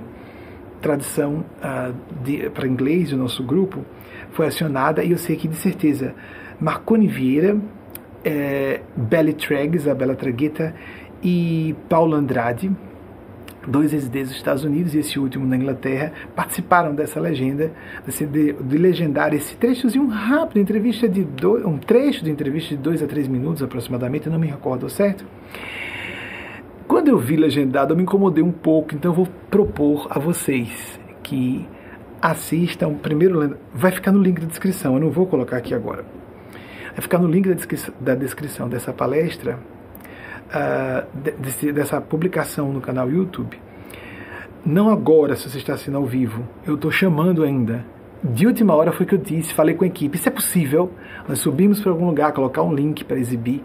tradução para inglês do nosso grupo foi acionada e eu sei que de certeza Marconi Vieira, é, Belly Treg, Isabela Tragueta e Paulo Andrade, dois residentes dos Estados Unidos e esse último na Inglaterra, participaram dessa legenda, desse, de, de legendar esse trechozinho rápido, entrevista de dois, um trecho de entrevista de dois a três minutos aproximadamente, não me recordo certo. Quando eu vi legendado, eu me incomodei um pouco, então eu vou propor a vocês que assistam primeiro, vai ficar no link da descrição, eu não vou colocar aqui agora. Vai ficar no link da descrição, da descrição dessa palestra uh, desse, dessa publicação no canal YouTube, não agora, se você está assistindo ao vivo, eu estou chamando ainda. De última hora foi que eu disse, falei com a equipe, isso é possível, nós subimos para algum lugar, colocar um link para exibir,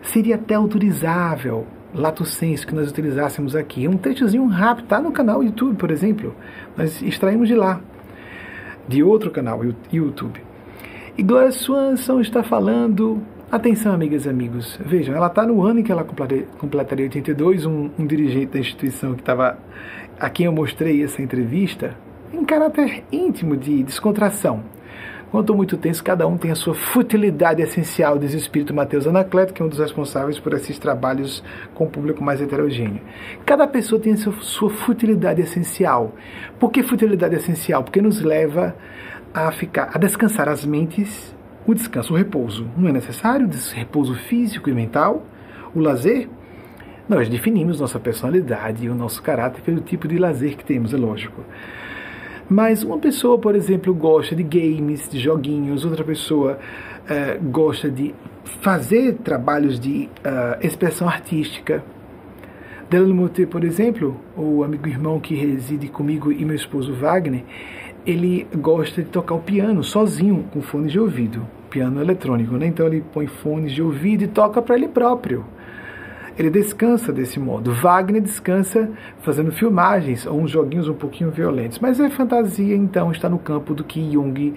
seria até autorizável, lato senso, que nós utilizássemos aqui. Um trechozinho rápido, está no canal YouTube, por exemplo, nós extraímos de lá, de outro canal, YouTube. E Gloria Swanson está falando Atenção, amigas e amigos. Vejam, ela está no ano em que ela completaria 82. Um, um dirigente da instituição que estava a quem eu mostrei essa entrevista, em caráter íntimo de descontração. Quanto muito tenso, cada um tem a sua futilidade essencial, diz o espírito Mateus Anacleto, que é um dos responsáveis por esses trabalhos com o público mais heterogêneo. Cada pessoa tem a sua, sua futilidade essencial. Por que futilidade essencial? Porque nos leva a ficar, a descansar as mentes o descanso, o repouso, não é necessário? O repouso físico e mental? O lazer? Nós definimos nossa personalidade e o nosso caráter pelo tipo de lazer que temos, é lógico. Mas uma pessoa, por exemplo, gosta de games, de joguinhos, outra pessoa uh, gosta de fazer trabalhos de uh, expressão artística. Delano Moté, por exemplo, o amigo irmão que reside comigo e meu esposo Wagner, ele gosta de tocar o piano sozinho, com fones de ouvido. Piano eletrônico, né? Então ele põe fones de ouvido e toca para ele próprio. Ele descansa desse modo. Wagner descansa fazendo filmagens ou uns joguinhos um pouquinho violentos. Mas a fantasia, então, está no campo do que Jung,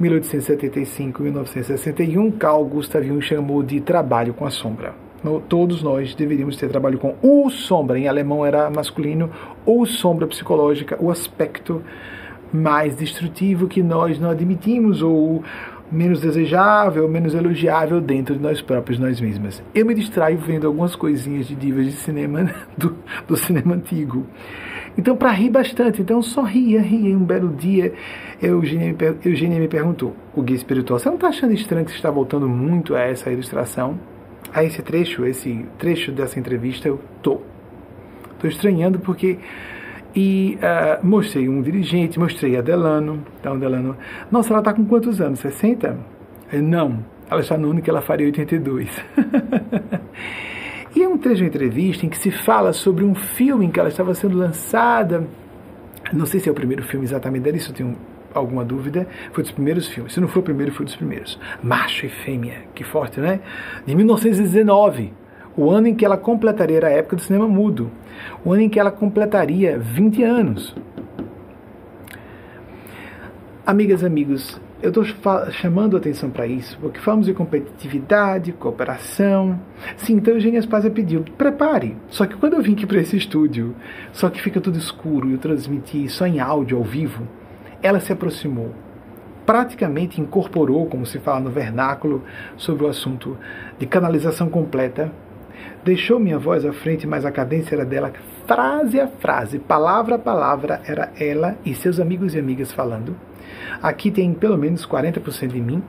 1875-1961, Carl Gustav Jung chamou de trabalho com a sombra. Todos nós deveríamos ter trabalho com o sombra. Em alemão era masculino, ou sombra psicológica, o aspecto mais destrutivo que nós não admitimos ou menos desejável, menos elogiável dentro de nós próprios, nós mesmas. Eu me distraio vendo algumas coisinhas de divas de cinema do, do cinema antigo. Então, para rir bastante, então só ria, ria. Um belo dia, Eugênia me, Eugênia me perguntou, o guia espiritual, você não está achando estranho que você está voltando muito a essa ilustração? A esse trecho, esse trecho dessa entrevista, eu tô. Estou estranhando porque e uh, mostrei um dirigente, mostrei a Delano. Então, Delano, nossa, ela está com quantos anos? 60? Não, ela está no ano que ela faria 82. e é um trecho de entrevista em que se fala sobre um filme em que ela estava sendo lançada. Não sei se é o primeiro filme exatamente dela, isso eu tenho alguma dúvida. Foi dos primeiros filmes. Se não foi o primeiro, foi dos primeiros. Macho e Fêmea, que forte, né? De 1919 o ano em que ela completaria a época do cinema mudo, o ano em que ela completaria 20 anos. Amigas e amigos, eu estou chamando atenção para isso, porque falamos de competitividade, cooperação. Sim, então Eugênia Spazia pediu, prepare. Só que quando eu vim aqui para esse estúdio, só que fica tudo escuro e eu transmiti só em áudio, ao vivo, ela se aproximou. Praticamente incorporou, como se fala no vernáculo, sobre o assunto de canalização completa Deixou minha voz à frente, mas a cadência era dela, frase a frase, palavra a palavra, era ela e seus amigos e amigas falando. Aqui tem pelo menos 40% de mim,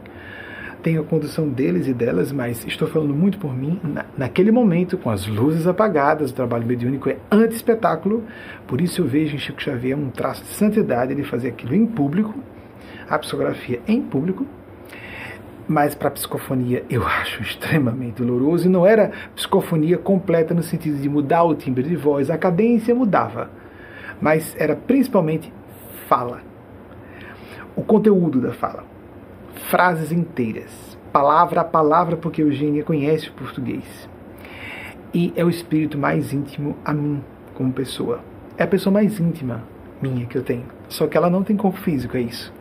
tenho a condução deles e delas, mas estou falando muito por mim. Na, naquele momento, com as luzes apagadas, o trabalho mediúnico é anti-espetáculo, por isso eu vejo em Chico Xavier um traço de santidade, ele fazer aquilo em público, a psicografia em público, mas para psicofonia eu acho extremamente doloroso e não era psicofonia completa no sentido de mudar o timbre de voz, a cadência mudava, mas era principalmente fala, o conteúdo da fala, frases inteiras, palavra a palavra, porque Eugênia conhece o português. E é o espírito mais íntimo a mim como pessoa, é a pessoa mais íntima minha que eu tenho, só que ela não tem corpo físico, é isso.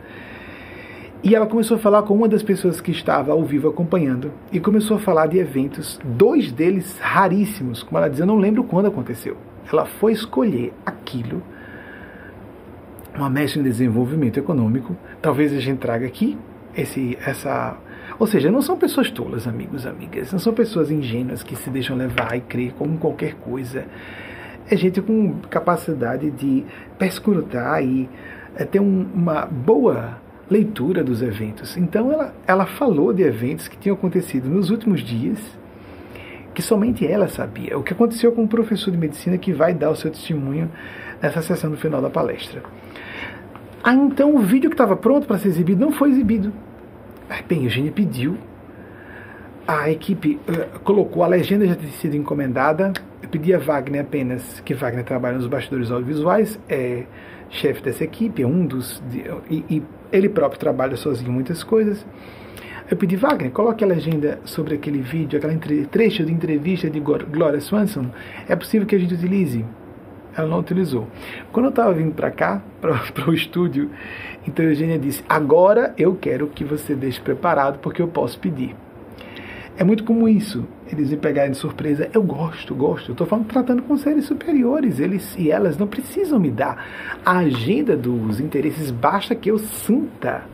E ela começou a falar com uma das pessoas que estava ao vivo acompanhando e começou a falar de eventos, dois deles raríssimos, como ela diz, eu não lembro quando aconteceu. Ela foi escolher aquilo, uma mestre em desenvolvimento econômico, talvez a gente traga aqui esse, essa. Ou seja, não são pessoas tolas, amigos, amigas, não são pessoas ingênuas que se deixam levar e crer como qualquer coisa. É gente com capacidade de perscrutar e é, ter um, uma boa leitura dos eventos. Então ela, ela falou de eventos que tinham acontecido nos últimos dias, que somente ela sabia. O que aconteceu com o professor de medicina que vai dar o seu testemunho nessa sessão no final da palestra. Ah, então o vídeo que estava pronto para ser exibido não foi exibido. Bem, Eugênia pediu. A equipe uh, colocou, a legenda já tinha sido encomendada. Eu pedi a Wagner apenas, que Wagner trabalha nos bastidores audiovisuais, é chefe dessa equipe, é um dos. De, e, e ele próprio trabalha sozinho muitas coisas. Eu pedi, Wagner, coloque a legenda sobre aquele vídeo, aquele trecho de entrevista de Gloria Swanson. É possível que a gente utilize? Ela não utilizou. Quando eu estava vindo para cá, para o estúdio, então a Eugênia disse: Agora eu quero que você deixe preparado, porque eu posso pedir. É muito comum isso, eles me pegarem de surpresa. Eu gosto, gosto. Eu estou falando tratando com seres superiores. Eles e elas não precisam me dar a agenda dos interesses. Basta que eu sinta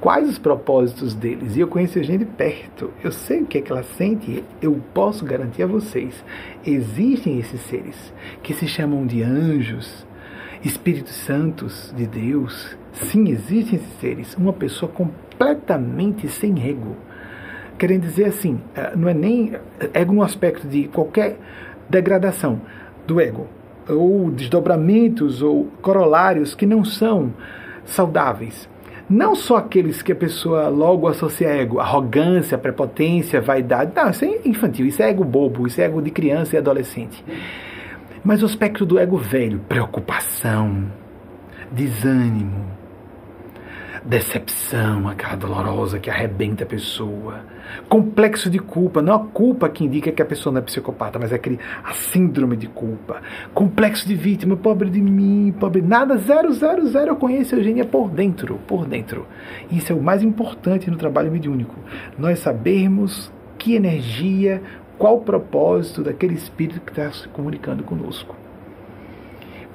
quais os propósitos deles. E eu conheço a gente de perto. Eu sei o que é que ela sente. Eu posso garantir a vocês: existem esses seres que se chamam de anjos, Espíritos Santos de Deus. Sim, existem esses seres. Uma pessoa completamente sem ego querendo dizer assim, é, não é nem ego no aspecto de qualquer degradação do ego, ou desdobramentos ou corolários que não são saudáveis. Não só aqueles que a pessoa logo associa a ego, arrogância, prepotência, vaidade. Não, isso é infantil, isso é ego bobo, isso é ego de criança e adolescente. Mas o aspecto do ego velho, preocupação, desânimo, decepção, aquela dolorosa que arrebenta a pessoa, complexo de culpa, não a culpa que indica que a pessoa não é psicopata, mas é aquele a síndrome de culpa, complexo de vítima, pobre de mim, pobre. Nada, zero, zero, zero, eu conheço a Eugênia por dentro, por dentro. Isso é o mais importante no trabalho mediúnico, nós sabermos que energia, qual o propósito daquele espírito que está se comunicando conosco.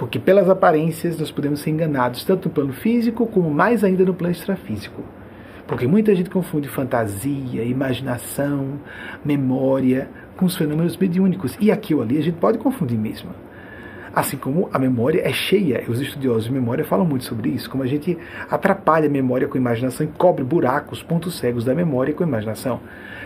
Porque pelas aparências nós podemos ser enganados tanto no plano físico como mais ainda no plano extrafísico. Porque muita gente confunde fantasia, imaginação, memória com os fenômenos mediúnicos. E aqui ou ali a gente pode confundir mesmo. Assim como a memória é cheia, os estudiosos de memória falam muito sobre isso, como a gente atrapalha a memória com a imaginação e cobre buracos, pontos cegos da memória com a imaginação.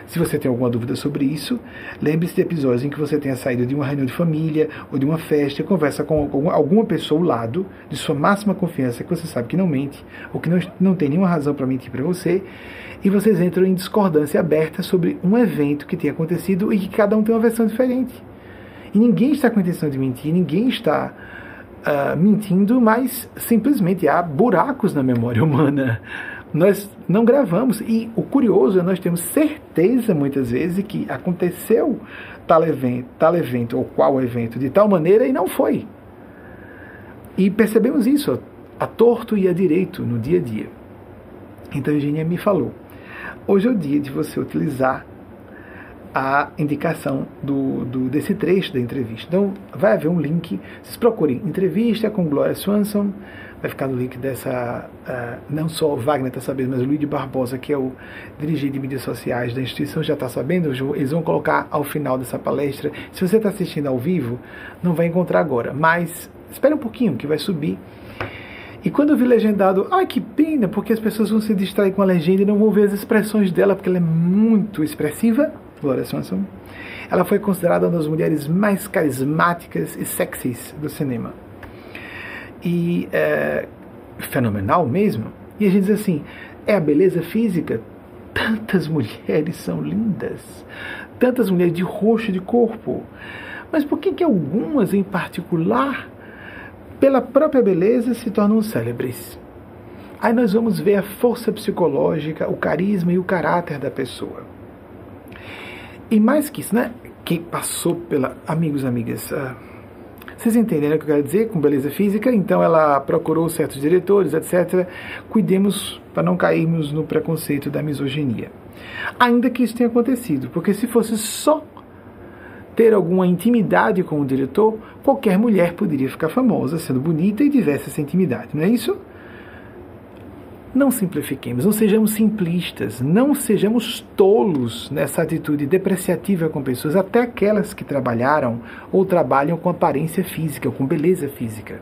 Se você tem alguma dúvida sobre isso, lembre-se de episódios em que você tenha saído de uma reunião de família ou de uma festa e conversa com alguma pessoa ao lado de sua máxima confiança, que você sabe que não mente, ou que não, não tem nenhuma razão para mentir para você, e vocês entram em discordância aberta sobre um evento que tenha acontecido e que cada um tem uma versão diferente. E ninguém está com intenção de mentir, ninguém está uh, mentindo, mas simplesmente há buracos na memória humana. Nós não gravamos. E o curioso é nós temos certeza muitas vezes que aconteceu tal evento, tal evento ou qual evento de tal maneira e não foi. E percebemos isso a torto e a direito no dia a dia. Então a Eugênia me falou: hoje é o dia de você utilizar a indicação do, do, desse trecho da entrevista. Então, vai haver um link. Vocês procurem entrevista com Gloria Swanson. Vai ficar no link dessa. Uh, não só o Wagner está sabendo, mas o Luiz Barbosa, que é o dirigente de mídias sociais da instituição, já está sabendo. Eles vão colocar ao final dessa palestra. Se você está assistindo ao vivo, não vai encontrar agora. Mas espere um pouquinho, que vai subir. E quando eu vi legendado, ai que pena, porque as pessoas vão se distrair com a legenda e não vão ver as expressões dela, porque ela é muito expressiva Swanson, ela foi considerada uma das mulheres mais carismáticas e sexys do cinema. E é, fenomenal mesmo. E a gente diz assim, é a beleza física? tantas mulheres são lindas, tantas mulheres de rosto de corpo, mas por que, que algumas em particular, pela própria beleza, se tornam célebres? Aí nós vamos ver a força psicológica, o carisma e o caráter da pessoa. E mais que isso, né? Quem passou pela. Amigos, amigas, uh, vocês entenderam o que eu quero dizer com beleza física? Então ela procurou certos diretores, etc. Cuidemos para não cairmos no preconceito da misoginia. Ainda que isso tenha acontecido, porque se fosse só ter alguma intimidade com o diretor, qualquer mulher poderia ficar famosa sendo bonita e tivesse essa intimidade, não é isso? Não simplifiquemos, não sejamos simplistas, não sejamos tolos nessa atitude depreciativa com pessoas, até aquelas que trabalharam ou trabalham com aparência física, com beleza física.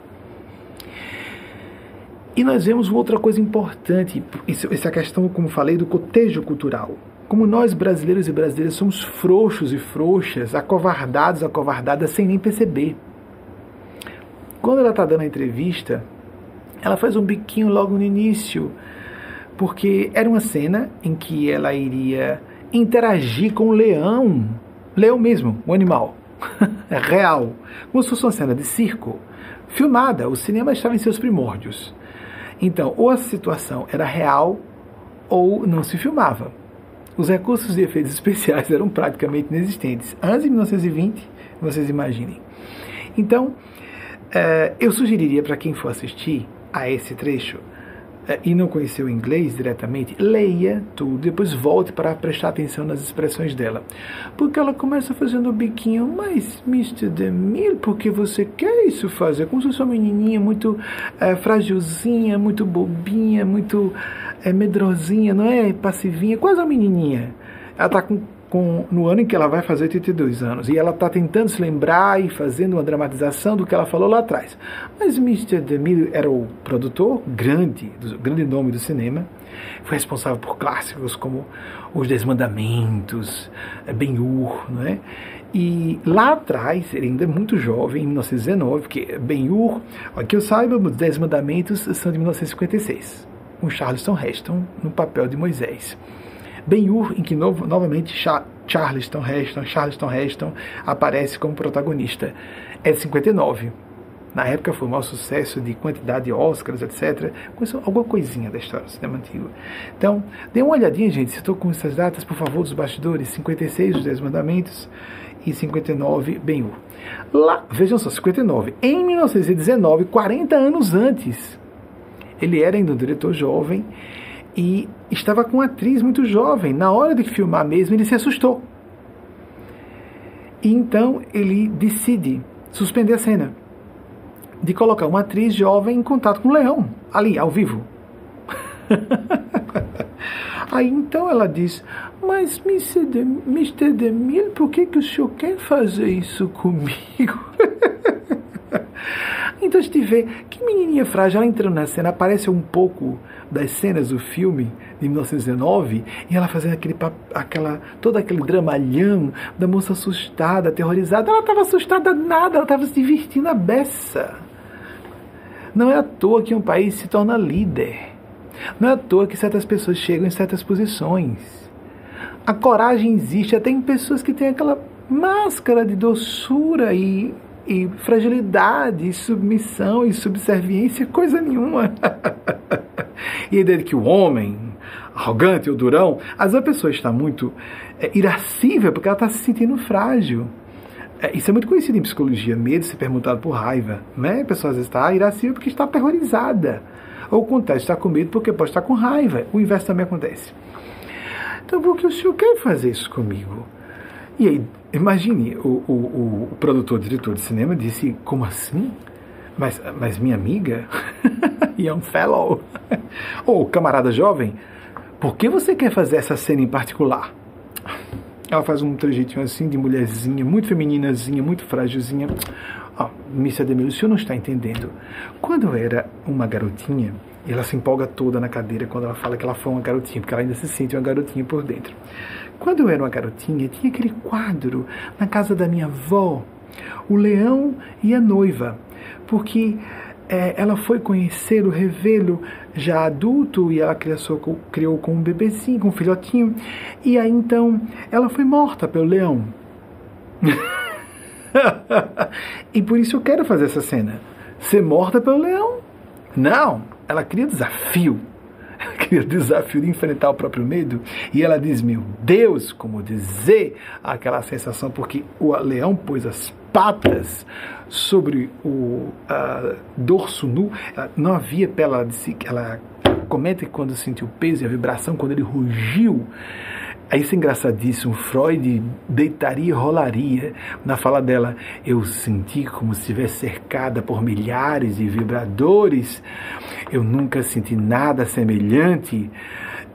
E nós vemos outra coisa importante, essa questão, como falei, do cotejo cultural. Como nós brasileiros e brasileiras somos frouxos e frouxas, acovardados, acovardadas, sem nem perceber. Quando ela está dando a entrevista, ela faz um biquinho logo no início, porque era uma cena em que ela iria interagir com o leão, leão mesmo, o animal, real, como se fosse uma cena de circo, filmada, o cinema estava em seus primórdios. Então, ou a situação era real ou não se filmava. Os recursos de efeitos especiais eram praticamente inexistentes. Antes de 1920, vocês imaginem. Então, eh, eu sugeriria para quem for assistir a esse trecho é, e não conheceu o inglês diretamente, leia tudo, depois volte para prestar atenção nas expressões dela. Porque ela começa fazendo o biquinho, mas Mr. Demille, por que você quer isso fazer? Como se fosse uma menininha muito é, fragilzinha, muito bobinha, muito é, medrosinha, não é? Passivinha, quase uma menininha. Ela está com com, no ano em que ela vai fazer 82 anos. E ela está tentando se lembrar e fazendo uma dramatização do que ela falou lá atrás. Mas Mr. DeMille era o produtor grande, do, grande nome do cinema. Foi responsável por clássicos como Os Dez Mandamentos, é, Ben-Hur, não é? E lá atrás, ele ainda é muito jovem, em 1919, porque Ben-Hur, que eu saiba, os Dez Mandamentos são de 1956, com Charleston Heston no papel de Moisés. Ben-Hur, em que novo, novamente Charleston Heston, Charleston Heston aparece como protagonista. É de 59. Na época foi um maior sucesso de quantidade de Oscars, etc. Conheço alguma coisinha da história do cinema antigo. Então, dê uma olhadinha, gente. Se estou com essas datas, por favor, dos bastidores. 56, os Dez Mandamentos. E 59, Ben-Hur. Lá, vejam só, 59. Em 1919, 40 anos antes, ele era ainda um diretor jovem e estava com uma atriz muito jovem. Na hora de filmar mesmo, ele se assustou. E então ele decide suspender a cena de colocar uma atriz jovem em contato com o leão, ali, ao vivo. Aí então ela diz: Mas Mr. Demille, por que, que o senhor quer fazer isso comigo? então a gente vê que menininha frágil, ela entrando na cena, aparece um pouco das cenas do filme de 1919 e ela fazendo aquele aquela todo aquele dramalhão da moça assustada, aterrorizada. Ela estava assustada nada, ela estava se divertindo a beça. Não é à toa que um país se torna líder. Não é à toa que certas pessoas chegam em certas posições. A coragem existe até em pessoas que têm aquela máscara de doçura e e fragilidade, e submissão e subserviência, coisa nenhuma. e a ideia de que o homem, arrogante ou durão, às vezes a pessoa está muito é, irascível porque ela está se sentindo frágil. É, isso é muito conhecido em psicologia, medo ser perguntado por raiva. Né? A pessoa às vezes está irascível porque está aterrorizada. Ou o contrário, está com medo porque pode estar com raiva. O inverso também acontece. Então, por que o senhor quer fazer isso comigo? E aí, imagine, o, o, o produtor, o diretor de cinema disse, como assim? Mas, mas minha amiga, young fellow, ou camarada jovem, por que você quer fazer essa cena em particular? Ela faz um trejeitinho assim de mulherzinha, muito femininazinha, muito frágilzinha. Oh, Miss Ademir, o senhor não está entendendo. Quando eu era uma garotinha, ela se empolga toda na cadeira quando ela fala que ela foi uma garotinha, porque ela ainda se sente uma garotinha por dentro. Quando eu era uma garotinha, tinha aquele quadro na casa da minha avó, o leão e a noiva, porque é, ela foi conhecer o revelo já adulto e ela criou, criou com um bebezinho, com um filhotinho. E aí então ela foi morta pelo leão. e por isso eu quero fazer essa cena. Ser morta pelo leão? Não, ela cria desafio. O desafio de enfrentar o próprio medo. E ela diz: Meu Deus, como dizer aquela sensação, porque o leão pôs as patas sobre o uh, dorso nu, não havia pela ela comenta que quando sentiu o peso e a vibração, quando ele rugiu, isso é engraçadíssimo. Freud deitaria e rolaria na fala dela. Eu senti como se estivesse cercada por milhares de vibradores. Eu nunca senti nada semelhante.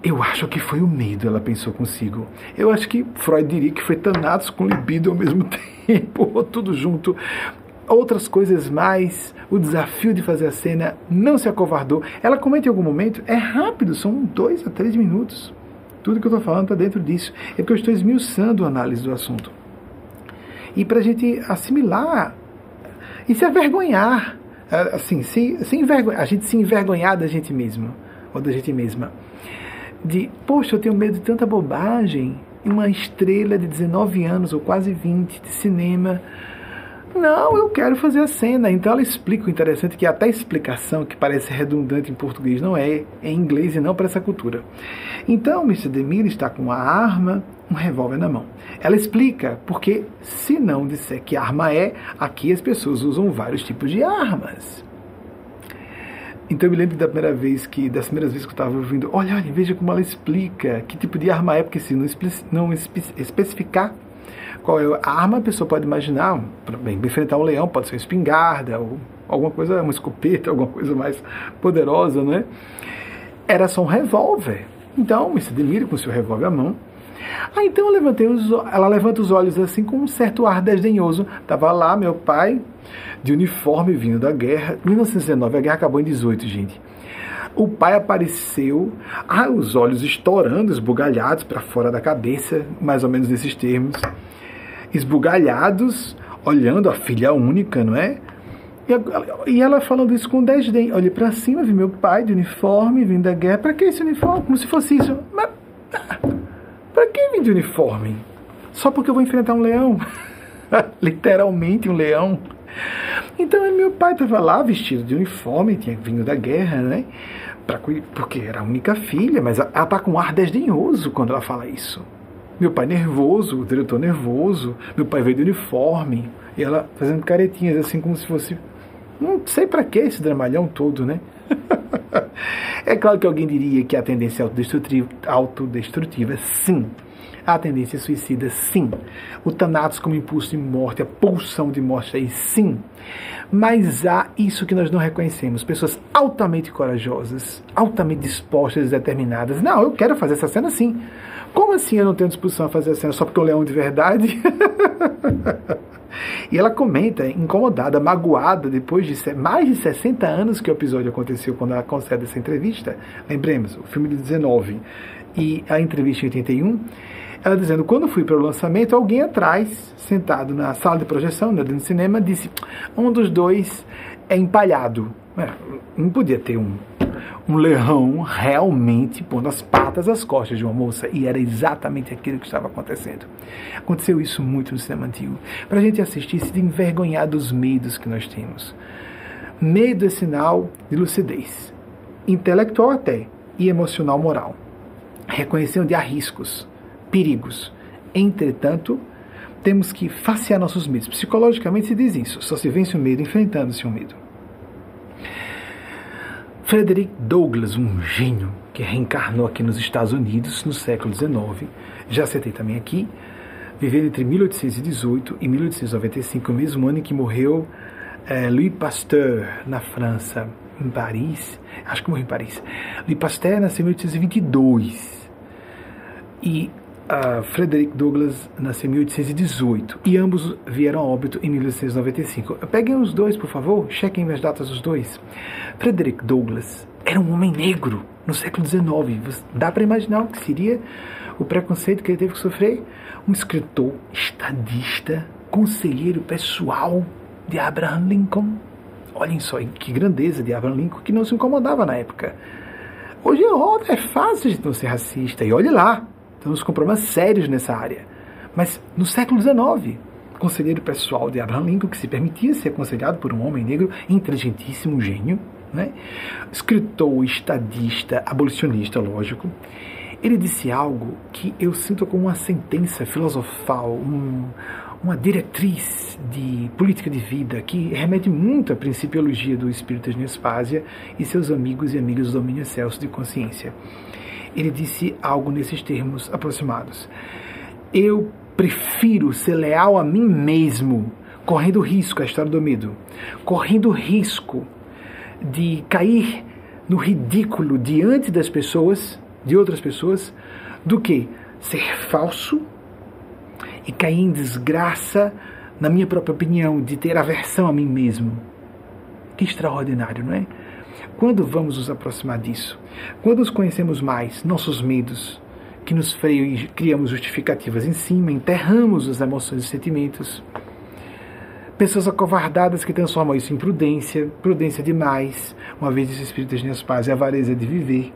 Eu acho que foi o medo, ela pensou consigo. Eu acho que Freud diria que foi Thanatos com libido ao mesmo tempo, tudo junto. Outras coisas mais, o desafio de fazer a cena, não se acovardou. Ela comenta em algum momento, é rápido, são dois a três minutos. Tudo que eu estou falando está dentro disso. É porque eu estou esmiuçando a análise do assunto. E para a gente assimilar e se avergonhar, assim, se, se envergonhar, a gente se envergonhar da gente mesmo, ou da gente mesma de, poxa, eu tenho medo de tanta bobagem. Uma estrela de 19 anos ou quase 20 de cinema. Não, eu quero fazer a cena. Então ela explica o interessante que até a explicação, que parece redundante em português, não é, é em inglês e não para essa cultura. Então, Mr. Demir está com uma arma, um revólver na mão. Ela explica porque, se não disser que arma é, aqui as pessoas usam vários tipos de armas. Então eu me lembro da primeira vez que, das primeiras vezes que eu estava ouvindo, olha, olha, veja como ela explica que tipo de arma é, porque se não, não especificar qual é a arma, a pessoa pode imaginar, bem, enfrentar um leão, pode ser uma espingarda, ou alguma coisa, uma escopeta, alguma coisa mais poderosa, né? Era só um revólver. Então, se admira com seu revólver à mão. Ah, então eu levantei os, ela levanta os olhos assim com um certo ar desdenhoso. Tava lá meu pai de uniforme vindo da guerra. 1919, a guerra acabou em 18, gente. O pai apareceu, ah, os olhos estourando, esbugalhados para fora da cabeça, mais ou menos nesses termos. Esbugalhados, olhando a filha única, não é? E ela falando isso com desdém. Olhei para cima, vi meu pai de uniforme, vindo da guerra. Para que esse uniforme? Como se fosse isso. Mas, para que vir de uniforme? Só porque eu vou enfrentar um leão? Literalmente um leão. Então meu pai estava lá vestido de uniforme, tinha vindo da guerra, né? Pra, porque era a única filha, mas ela está com um ar desdenhoso quando ela fala isso. Meu pai nervoso, o diretor nervoso, meu pai veio de uniforme, e ela fazendo caretinhas assim como se fosse. Não sei para que esse dramalhão todo, né? é claro que alguém diria que a tendência autodestrutiva, autodestrutiva sim a tendência suicida, sim. O Thanatos como impulso de morte, a pulsão de morte aí, sim. Mas há isso que nós não reconhecemos. Pessoas altamente corajosas, altamente dispostas e determinadas. Não, eu quero fazer essa cena sim. Como assim eu não tenho disposição a fazer a cena só porque eu leão de verdade? E ela comenta, incomodada, magoada, depois de mais de 60 anos que o episódio aconteceu quando ela concede essa entrevista. Lembremos, o filme de 19 e a entrevista em 81 ela dizendo, quando fui para o lançamento, alguém atrás, sentado na sala de projeção, dentro do cinema, disse, um dos dois é empalhado. É, não podia ter um, um leão realmente pondo as patas às costas de uma moça. E era exatamente aquilo que estava acontecendo. Aconteceu isso muito no cinema antigo. Para a gente assistir, se envergonhar dos medos que nós temos. Medo é sinal de lucidez, intelectual até, e emocional moral. Reconhecer onde há riscos perigos. Entretanto, temos que facear nossos medos. Psicologicamente se diz isso, só se vence o medo enfrentando-se o medo. Frederick Douglass, um gênio que reencarnou aqui nos Estados Unidos no século XIX, já citei também aqui, viveu entre 1818 e 1895, o mesmo ano em que morreu é, Louis Pasteur, na França, em Paris, acho que morreu em Paris. Louis Pasteur nasceu em 1822 e Frederick Douglass nasceu em 1818 e ambos vieram a óbito em 1895. Peguem os dois, por favor, chequem as datas dos dois. Frederick Douglass era um homem negro no século XIX. Dá para imaginar o que seria o preconceito que ele teve que sofrer? Um escritor, estadista, conselheiro pessoal de Abraham Lincoln. Olhem só que grandeza de Abraham Lincoln que não se incomodava na época. Hoje é, é fácil de não ser racista. E olhe lá, temos problemas sérios nessa área. Mas no século XIX, conselheiro pessoal de Abraham Lincoln, que se permitia ser aconselhado por um homem negro inteligentíssimo, gênio, né? escritor, estadista, abolicionista, lógico, ele disse algo que eu sinto como uma sentença filosofal, um, uma diretriz de política de vida que remete muito à principiologia do espírito de Nespásia e seus amigos e amigas do domínio excelso de consciência. Ele disse algo nesses termos aproximados. Eu prefiro ser leal a mim mesmo, correndo risco, a história do medo, correndo risco de cair no ridículo diante das pessoas, de outras pessoas, do que ser falso e cair em desgraça, na minha própria opinião, de ter aversão a mim mesmo. Que extraordinário, não é? Quando vamos nos aproximar disso? Quando nos conhecemos mais, nossos medos, que nos freiam e criamos justificativas em cima, enterramos as emoções e sentimentos. Pessoas acovardadas que transformam isso em prudência, prudência demais, uma vez esse espírito de minhas pais, é a avareza de viver.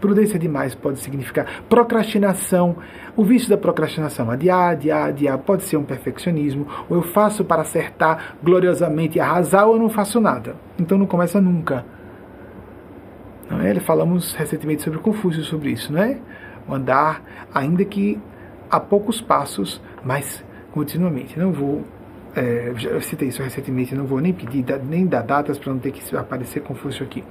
Prudência demais pode significar procrastinação. O vício da procrastinação, adiar, adiar, adiar, pode ser um perfeccionismo. Ou eu faço para acertar gloriosamente e arrasar, ou eu não faço nada. Então não começa nunca. Não é? Falamos recentemente sobre Confúcio sobre isso, não é? O andar, ainda que a poucos passos, mas continuamente. Não vou é, eu citei isso recentemente, não vou nem pedir, nem dar datas para não ter que aparecer Confúcio aqui.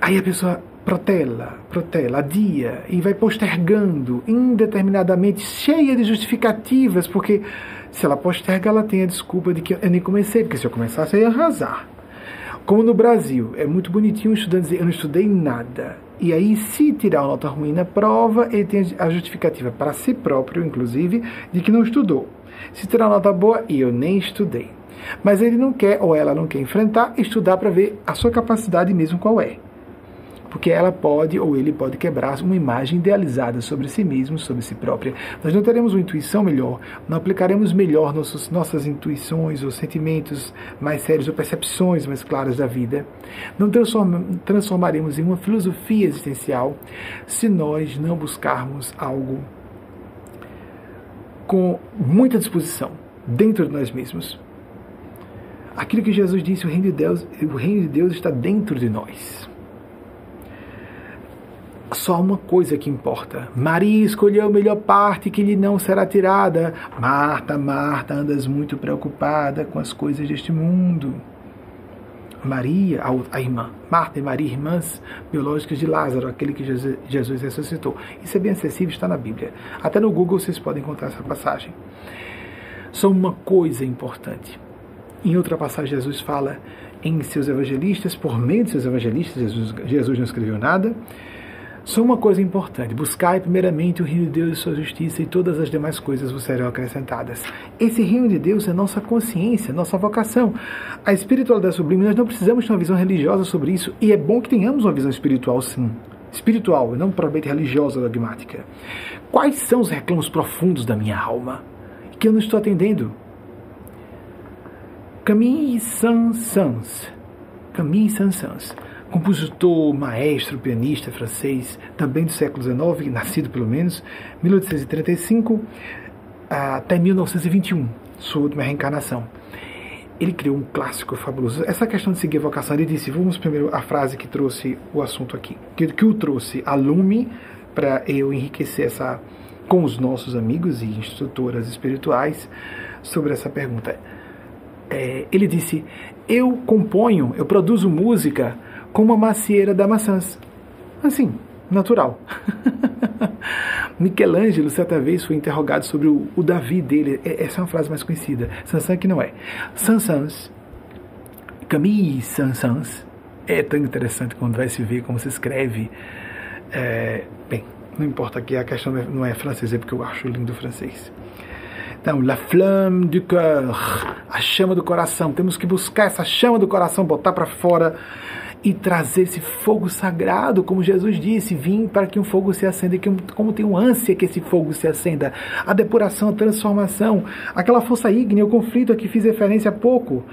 Aí a pessoa protela, protela, adia e vai postergando indeterminadamente, cheia de justificativas, porque se ela posterga, ela tem a desculpa de que eu nem comecei, porque se eu começasse eu ia arrasar. Como no Brasil, é muito bonitinho o estudante dizer eu não estudei nada. E aí, se tirar uma nota ruim na prova, ele tem a justificativa para si próprio, inclusive, de que não estudou. Se tirar uma nota boa, e eu nem estudei. Mas ele não quer, ou ela não quer enfrentar, estudar para ver a sua capacidade mesmo qual é porque ela pode ou ele pode quebrar uma imagem idealizada sobre si mesmo, sobre si própria. Nós não teremos uma intuição melhor, não aplicaremos melhor nossos, nossas intuições ou sentimentos mais sérios ou percepções mais claras da vida. Não transformaremos em uma filosofia existencial se nós não buscarmos algo com muita disposição dentro de nós mesmos. Aquilo que Jesus disse, o reino de Deus, o reino de Deus está dentro de nós só uma coisa que importa. Maria escolheu a melhor parte que lhe não será tirada. Marta, Marta, andas muito preocupada com as coisas deste mundo. Maria, a, irmã, Marta e Maria, irmãs biológicas de Lázaro, aquele que Jesus ressuscitou. Isso é bem acessível, está na Bíblia. Até no Google vocês podem encontrar essa passagem. Só uma coisa importante. Em outra passagem, Jesus fala em seus evangelistas, por meio de seus evangelistas, Jesus, Jesus não escreveu nada só uma coisa importante: buscai primeiramente o reino de Deus e sua justiça, e todas as demais coisas vos serão acrescentadas. Esse reino de Deus é nossa consciência, nossa vocação. A espiritualidade sublime, nós não precisamos ter uma visão religiosa sobre isso, e é bom que tenhamos uma visão espiritual, sim. Espiritual, e não propriamente religiosa dogmática. Quais são os reclamos profundos da minha alma que eu não estou atendendo? Camille Saint-Saëns. Camille Saint-Saëns compositor, maestro, pianista francês, também do século XIX, nascido pelo menos, 1835 até 1921, sua última reencarnação. Ele criou um clássico fabuloso. Essa questão de seguir a vocação, ele disse, vamos primeiro a frase que trouxe o assunto aqui, que, que o trouxe a lume para eu enriquecer essa com os nossos amigos e instrutoras espirituais sobre essa pergunta. É, ele disse: Eu componho, eu produzo música como a macieira da maçãs. Assim, natural. Michelangelo, certa vez, foi interrogado sobre o, o Davi dele. É, essa é uma frase mais conhecida. Sansan que não é. Sansans, Camille Sansans. É tão interessante quando vai se ver como se escreve. É, bem, não importa aqui, a questão não é francês, é porque eu acho lindo o francês. Então, la flamme du cœur, a chama do coração. Temos que buscar essa chama do coração, botar para fora e trazer esse fogo sagrado, como Jesus disse, vim para que um fogo se acenda, que como um ânsia que esse fogo se acenda, a depuração, a transformação, aquela força ígnea, o conflito a que fiz referência há pouco,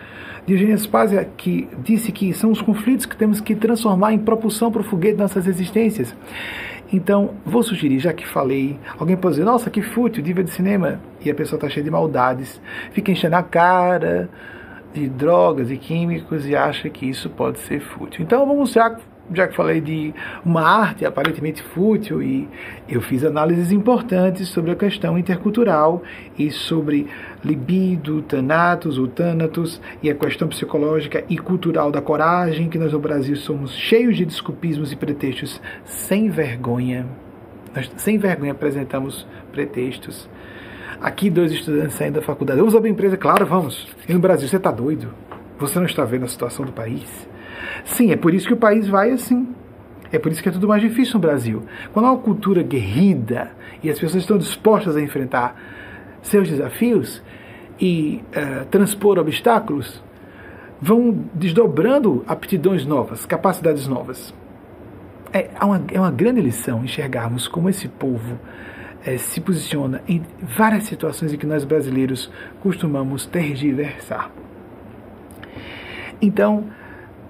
de Eugênio Spazia, que disse que são os conflitos que temos que transformar em propulsão para o foguete das nossas existências. Então, vou sugerir, já que falei, alguém pode dizer, nossa, que fútil, diva de cinema, e a pessoa está cheia de maldades, fica enchendo a cara, de drogas e químicos e acha que isso pode ser fútil. Então vamos já, já que falei de uma arte aparentemente fútil e eu fiz análises importantes sobre a questão intercultural e sobre libido, tanatos ou tânatos e a questão psicológica e cultural da coragem, que nós no Brasil somos cheios de desculpismos e pretextos sem vergonha. Nós, sem vergonha, apresentamos pretextos Aqui, dois estudantes saindo da faculdade. Vamos abrir empresa? Claro, vamos. E no Brasil, você está doido? Você não está vendo a situação do país? Sim, é por isso que o país vai assim. É por isso que é tudo mais difícil no Brasil. Quando há uma cultura guerrida e as pessoas estão dispostas a enfrentar seus desafios e uh, transpor obstáculos, vão desdobrando aptidões novas, capacidades novas. É uma, é uma grande lição enxergarmos como esse povo é, se posiciona em várias situações em que nós brasileiros costumamos tergiversar. Então,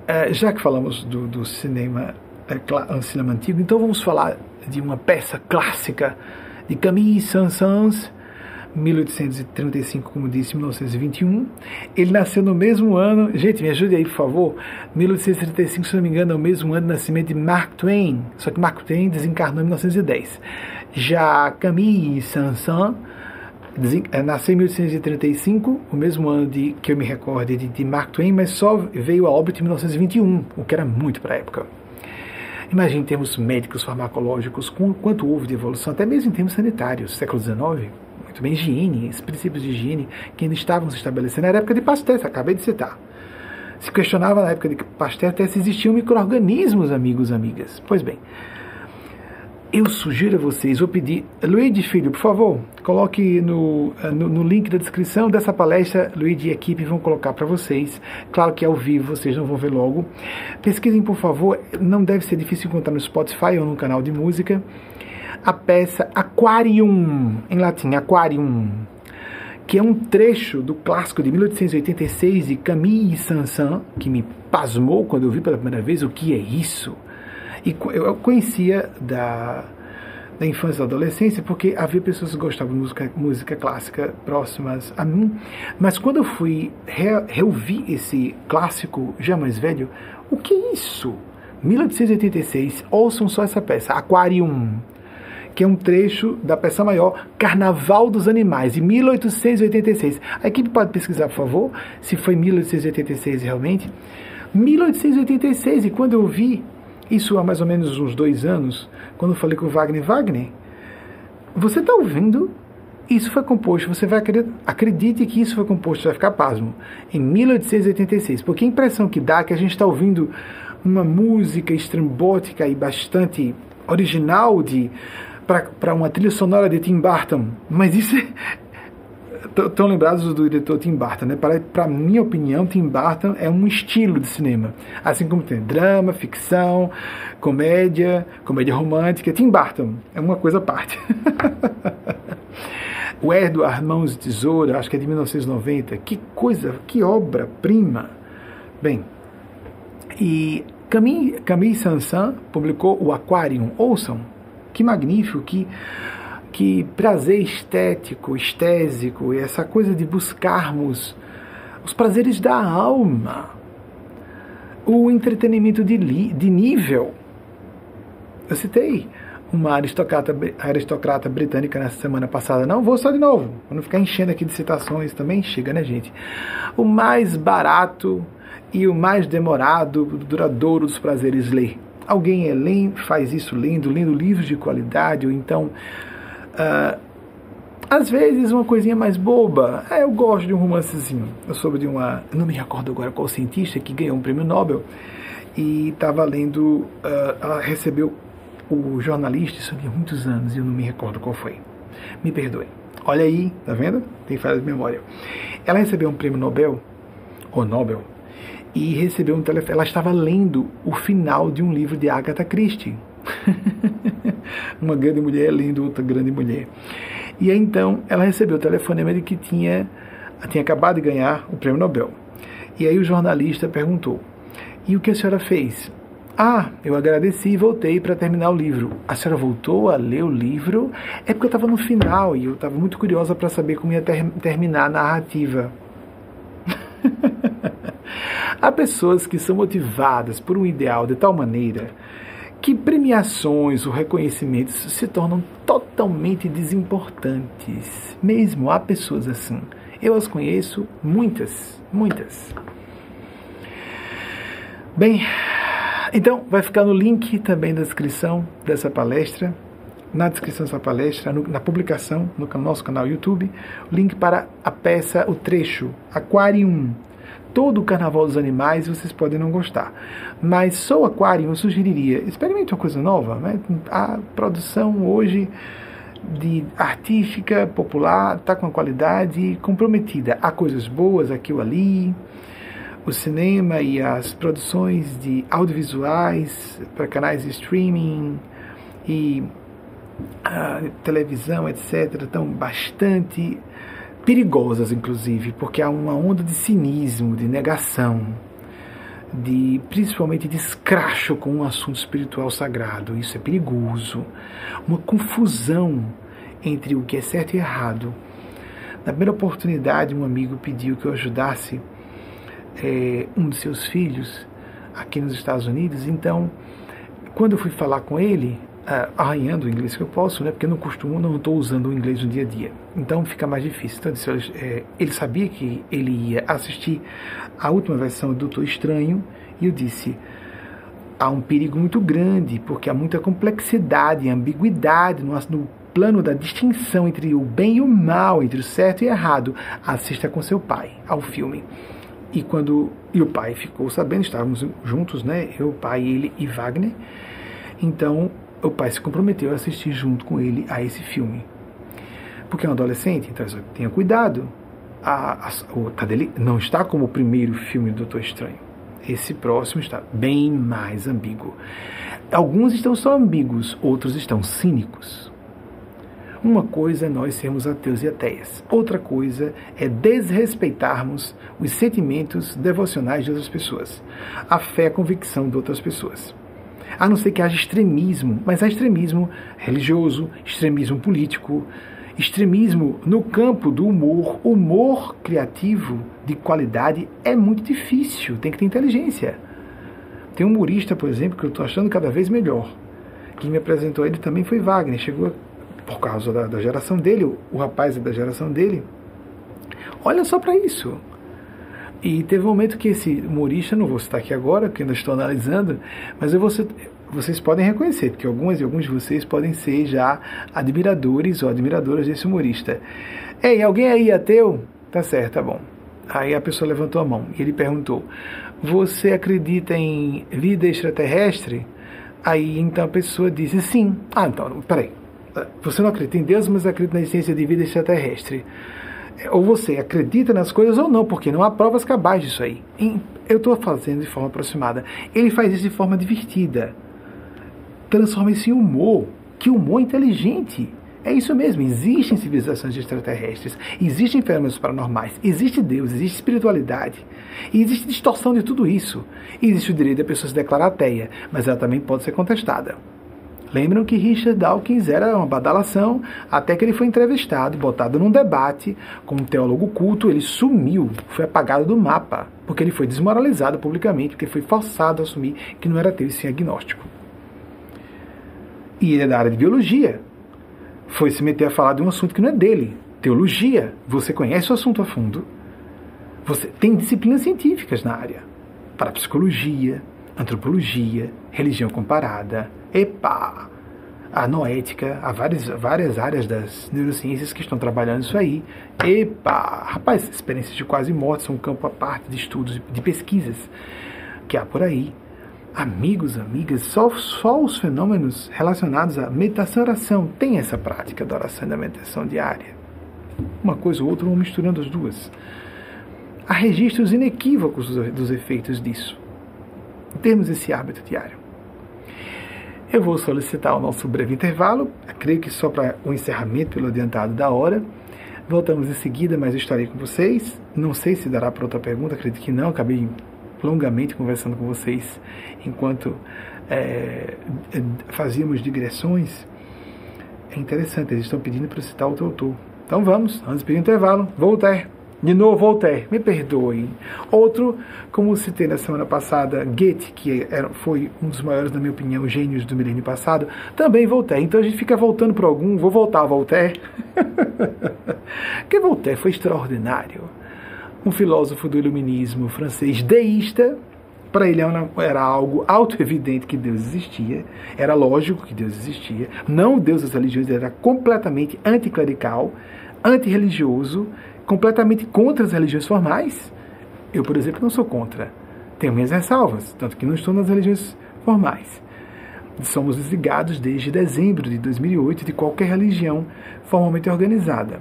é, já que falamos do, do cinema, é, cinema antigo, então vamos falar de uma peça clássica de Camille Saint-Saëns, 1835, como disse, 1921. Ele nasceu no mesmo ano, gente, me ajude aí, por favor. 1835, se não me engano, é o mesmo ano de nascimento de Mark Twain, só que Mark Twain desencarnou em 1910. Já Camille Saint-Saëns eh, nasceu em 1835, o mesmo ano de que eu me recorde de, de Mark Twain, mas só veio a óbito em 1921, o que era muito para a época. Imagine em termos médicos, farmacológicos, com quanto houve de evolução, até mesmo em termos sanitários, século XIX, muito bem, higiene, esses princípios de higiene que ainda estavam se estabelecendo, era a época de Pasteur, acabei de citar. Se questionava na época de Pasteur até se existiam micro-organismos, amigos, amigas. Pois bem, eu sugiro a vocês, vou pedir, Luigi Filho, por favor, coloque no, no, no, link da descrição dessa palestra, Luigi e equipe vão colocar para vocês. Claro que é ao vivo, vocês não vão ver logo. Pesquisem, por favor, não deve ser difícil encontrar no Spotify ou no canal de música. A peça Aquarium, em latim, Aquarium, que é um trecho do clássico de 1886 de Camille Saint-Saëns, que me pasmou quando eu vi pela primeira vez o que é isso e eu conhecia da, da infância e da adolescência porque havia pessoas que gostavam de música, música clássica próximas a mim, mas quando eu fui re, reouvir esse clássico já mais velho, o que é isso? 1886, ouçam só essa peça, Aquarium, que é um trecho da peça maior Carnaval dos Animais, de 1886. A equipe pode pesquisar, por favor, se foi 1886 realmente. 1886, e quando eu vi isso há mais ou menos uns dois anos, quando eu falei com o Wagner, Wagner, você está ouvindo? Isso foi composto, você vai acreditar, acredite que isso foi composto, você vai ficar pasmo, em 1886, porque a impressão que dá é que a gente está ouvindo uma música estrambótica e bastante original de para uma trilha sonora de Tim Burton, mas isso é, estão lembrados do diretor Tim Burton, né? Para, para minha opinião, Tim Burton é um estilo de cinema. Assim como tem drama, ficção, comédia, comédia romântica. Tim Burton é uma coisa à parte. o Edward Mãos de Tesoura, acho que é de 1990. Que coisa, que obra-prima. Bem, e Camille, Camille Sansan publicou o Aquarium. Ouçam, que magnífico, que que prazer estético, estésico, essa coisa de buscarmos os prazeres da alma, o entretenimento de, li, de nível. Eu citei uma aristocrata, aristocrata britânica nessa semana passada. Não vou só de novo, para não ficar enchendo aqui de citações, também chega, né, gente? O mais barato e o mais demorado, duradouro dos prazeres ler. Alguém é, lê, faz isso lendo, lendo livros de qualidade, ou então Uh, às vezes uma coisinha mais boba. É, eu gosto de um romancezinho. Eu soube de uma. não me recordo agora qual cientista que ganhou um prêmio Nobel e estava lendo. Uh, ela recebeu o jornalista, isso há muitos anos, e eu não me recordo qual foi. Me perdoe. Olha aí, tá vendo? Tem falha de memória. Ela recebeu um prêmio Nobel, ou Nobel, e recebeu um telefone. Ela estava lendo o final de um livro de Agatha Christie. Uma grande mulher lendo outra grande mulher. E aí, então ela recebeu o telefonema de que tinha, tinha acabado de ganhar o prêmio Nobel. E aí o jornalista perguntou: E o que a senhora fez? Ah, eu agradeci e voltei para terminar o livro. A senhora voltou a ler o livro? É porque eu estava no final e eu estava muito curiosa para saber como ia ter terminar a narrativa. Há pessoas que são motivadas por um ideal de tal maneira que premiações ou reconhecimentos se tornam totalmente desimportantes. Mesmo há pessoas assim. Eu as conheço muitas, muitas. Bem, então vai ficar no link também da descrição dessa palestra, na descrição dessa palestra, no, na publicação no nosso canal YouTube, o link para a peça, o trecho Aquarium todo o Carnaval dos Animais vocês podem não gostar. Mas o Aquário eu sugeriria, experimente uma coisa nova. Né? A produção hoje de artística, popular, está com uma qualidade comprometida. Há coisas boas aqui ou ali. O cinema e as produções de audiovisuais para canais de streaming e a televisão, etc., estão bastante perigosas, inclusive, porque há uma onda de cinismo, de negação, de principalmente de escracho com um assunto espiritual sagrado. Isso é perigoso. Uma confusão entre o que é certo e errado. Na primeira oportunidade, um amigo pediu que eu ajudasse é, um de seus filhos aqui nos Estados Unidos. Então, quando eu fui falar com ele, uh, arranhando o inglês que eu posso, né? Porque eu não costumo, não estou usando o inglês no dia a dia. Então fica mais difícil. Então disse, é, ele sabia que ele ia assistir a última versão do Doutor Estranho e eu disse há um perigo muito grande porque há muita complexidade, ambiguidade no, no plano da distinção entre o bem e o mal, entre o certo e o errado. Assista com seu pai ao filme. E quando e o pai ficou sabendo, estávamos juntos, né? Eu, o pai, ele e Wagner. Então o pai se comprometeu a assistir junto com ele a esse filme. Porque é um adolescente, então tenha cuidado. A, a, o Tadeli não está como o primeiro filme do Doutor Estranho. Esse próximo está bem mais ambíguo. Alguns estão só ambíguos, outros estão cínicos. Uma coisa é nós sermos ateus e ateias. Outra coisa é desrespeitarmos os sentimentos devocionais de outras pessoas, a fé e a convicção de outras pessoas a não ser que haja extremismo, mas há extremismo religioso, extremismo político, extremismo no campo do humor. Humor criativo de qualidade é muito difícil, tem que ter inteligência. Tem um humorista, por exemplo, que eu estou achando cada vez melhor. Quem me apresentou ele também foi Wagner. Chegou por causa da, da geração dele, o, rapaz é da geração dele. Olha só para isso. E teve um momento que esse humorista, não vou citar aqui agora, porque ainda estou analisando, mas eu vou, vocês podem reconhecer, porque algumas e alguns de vocês podem ser já admiradores ou admiradoras desse humorista. Ei, alguém aí ateu? Tá certo, tá bom. Aí a pessoa levantou a mão e ele perguntou: Você acredita em vida extraterrestre? Aí então a pessoa disse: Sim. Ah, então, peraí. Você não acredita em Deus, mas acredita na existência de vida extraterrestre ou você acredita nas coisas ou não, porque não há provas cabais disso aí. Eu estou fazendo de forma aproximada. Ele faz isso de forma divertida. Transforma isso em humor. Que humor inteligente. É isso mesmo, existem civilizações extraterrestres, existem fenômenos paranormais, existe Deus, existe espiritualidade, existe distorção de tudo isso. Existe o direito da pessoa se declarar ateia, mas ela também pode ser contestada. Lembram que Richard Dawkins era uma badalação até que ele foi entrevistado, botado num debate com um teólogo culto, ele sumiu, foi apagado do mapa, porque ele foi desmoralizado publicamente, porque foi forçado a assumir que não era ateu e sim agnóstico. E ele é da área de biologia. Foi se meter a falar de um assunto que não é dele. Teologia. Você conhece o assunto a fundo. Você tem disciplinas científicas na área. Para psicologia, antropologia, religião comparada, Epa! A noética, há várias, várias áreas das neurociências que estão trabalhando isso aí. Epa! Rapaz, experiências de quase morte são um campo à parte de estudos, de pesquisas que há por aí. Amigos, amigas, só, só os fenômenos relacionados à meditação e oração têm essa prática da oração e da meditação diária. Uma coisa ou outra, vão misturando as duas. há registros inequívocos dos, dos efeitos disso. Temos esse hábito diário. Eu vou solicitar o nosso breve intervalo, creio que só para o encerramento pelo adiantado da hora. Voltamos em seguida, mas eu estarei com vocês. Não sei se dará para outra pergunta, acredito que não. Acabei longamente conversando com vocês enquanto é, fazíamos digressões. É interessante, eles estão pedindo para citar outro autor. Então vamos, antes de pedir intervalo, Voltaire. De novo, Voltaire, me perdoem. Outro, como citei na semana passada, Goethe, que era, foi um dos maiores, na minha opinião, gênios do milênio passado, também Voltaire. Então a gente fica voltando para algum, vou voltar a Voltaire. Porque Voltaire foi extraordinário. Um filósofo do iluminismo francês deísta, para ele era algo auto-evidente que Deus existia, era lógico que Deus existia, não Deus das religiões, era completamente anticlerical, antirreligioso, completamente contra as religiões formais. Eu, por exemplo, não sou contra. Tenho minhas ressalvas, tanto que não estou nas religiões formais. Somos desligados desde dezembro de 2008 de qualquer religião formalmente organizada.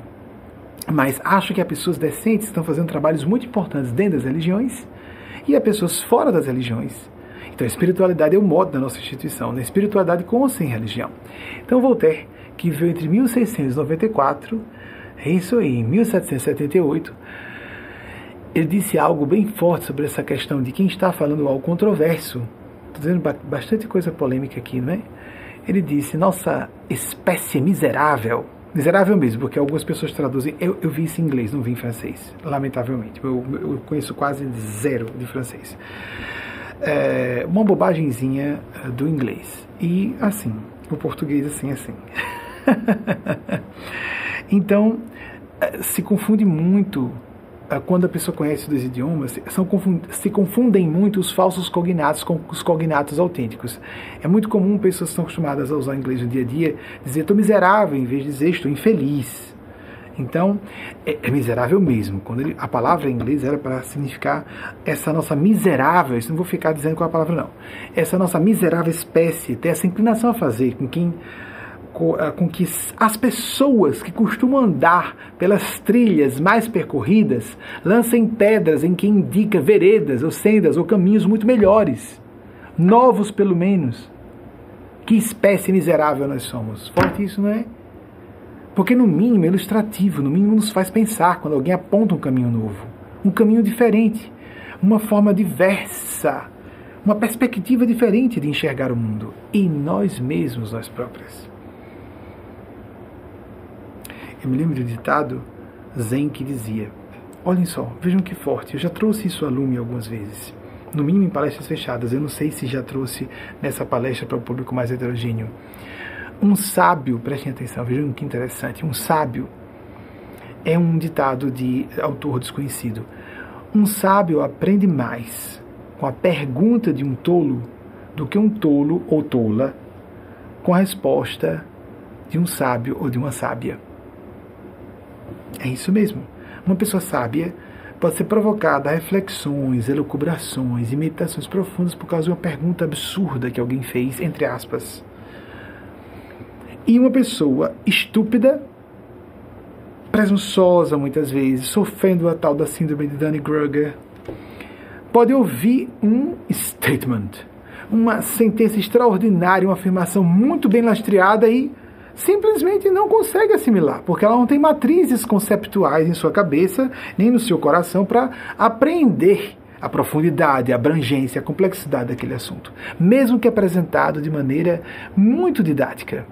Mas acho que há pessoas decentes estão fazendo trabalhos muito importantes dentro das religiões e há pessoas fora das religiões. Então, a espiritualidade é o modo da nossa instituição, na né? espiritualidade com ou sem religião. Então, Voltaire, que viveu entre 1694 é isso aí, em 1778, ele disse algo bem forte sobre essa questão de quem está falando algo controverso. Estou dizendo bastante coisa polêmica aqui, não é? Ele disse: Nossa espécie miserável. Miserável mesmo, porque algumas pessoas traduzem. Eu, eu vi isso em inglês, não vi em francês, lamentavelmente. Eu, eu conheço quase zero de francês. É uma bobagemzinha eh, do inglês. E assim, o português assim, assim. então, eh, se confunde muito eh, quando a pessoa conhece dois idiomas, são, se confundem muito os falsos cognatos com os cognatos autênticos. É muito comum pessoas que estão acostumadas a usar inglês no dia a dia dizer estou miserável em vez de dizer estou infeliz. Então, é, é miserável mesmo. Quando ele, a palavra em inglês era para significar essa nossa miserável, isso não vou ficar dizendo qual é a palavra não, essa nossa miserável espécie, tem essa inclinação a fazer com quem com que as pessoas que costumam andar pelas trilhas mais percorridas lancem pedras em quem indica veredas ou sendas ou caminhos muito melhores, novos pelo menos. Que espécie miserável nós somos. Forte isso, não é? Porque no mínimo é ilustrativo, no mínimo nos faz pensar quando alguém aponta um caminho novo, um caminho diferente, uma forma diversa, uma perspectiva diferente de enxergar o mundo e nós mesmos, nós próprios. Eu me lembro um ditado zen que dizia: Olhem só, vejam que forte, eu já trouxe isso a lume algumas vezes. No mínimo em palestras fechadas, eu não sei se já trouxe nessa palestra para o público mais heterogêneo. Um sábio, prestem atenção, vejam que interessante, um sábio é um ditado de autor desconhecido. Um sábio aprende mais com a pergunta de um tolo do que um tolo ou tola com a resposta de um sábio ou de uma sábia. É isso mesmo. Uma pessoa sábia pode ser provocada a reflexões, elucubrações e meditações profundas por causa de uma pergunta absurda que alguém fez, entre aspas. E uma pessoa estúpida, presunçosa muitas vezes, sofrendo a tal da síndrome de Dunning-Kruger, pode ouvir um statement, uma sentença extraordinária, uma afirmação muito bem lastreada e simplesmente não consegue assimilar, porque ela não tem matrizes conceptuais em sua cabeça, nem no seu coração para apreender a profundidade, a abrangência, a complexidade daquele assunto, mesmo que apresentado de maneira muito didática.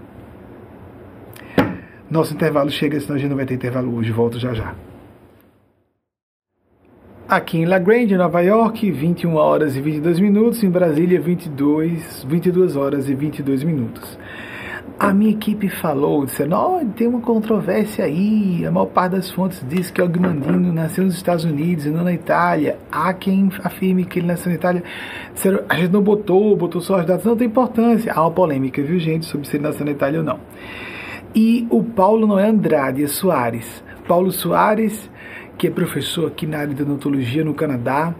Nosso intervalo chega, senão a gente não vai ter intervalo hoje. Volto já já. Aqui em La Grande, Nova York, 21 horas e 22 minutos. Em Brasília, 22, 22 horas e 22 minutos a minha equipe falou, disse, oh, tem uma controvérsia aí, a maior parte das fontes diz que Ogmandino nasceu nos Estados Unidos e não na Itália. Há quem afirme que ele nasceu na Itália. Disseram, a gente não botou, botou só as datas, não tem importância. Há uma polêmica, viu gente, sobre se ele nasceu na Itália ou não. E o Paulo não é Andrade, é Soares. Paulo Soares, que é professor aqui na área de odontologia no Canadá,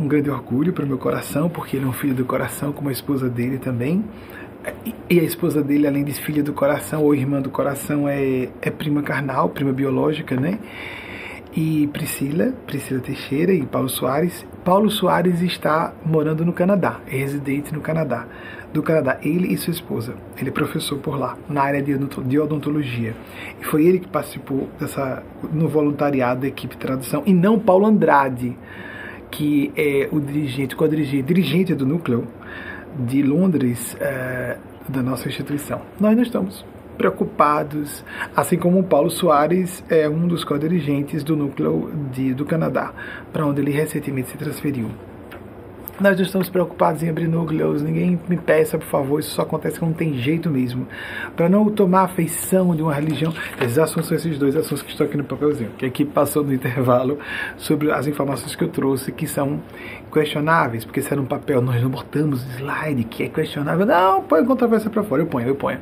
um grande orgulho para o meu coração, porque ele é um filho do coração, como a esposa dele também. E a esposa dele, além de filha do coração ou irmã do coração, é, é prima carnal, prima biológica, né? e Priscila, Priscila Teixeira e Paulo Soares. Paulo Soares está morando no Canadá, é residente no Canadá, do Canadá, ele e sua esposa. Ele é professor por lá, na área de odontologia. E foi ele que participou dessa no voluntariado da equipe de tradução e não Paulo Andrade, que é o dirigente, co-dirigente, dirigente do núcleo de Londres é, da nossa instituição. Nós não estamos preocupados, assim como o Paulo Soares é um dos co-dirigentes do núcleo de, do Canadá, para onde ele recentemente se transferiu. Nós não estamos preocupados em abrir núcleos, ninguém me peça, por favor, isso só acontece quando tem jeito mesmo. Para não tomar a feição de uma religião, esses assuntos são esses dois assuntos que estão aqui no papelzinho, que aqui passou no intervalo sobre as informações que eu trouxe, que são questionáveis, porque se era um papel, nós não botamos slide que é questionável. Não, põe controvérsia para fora, eu ponho, eu ponho.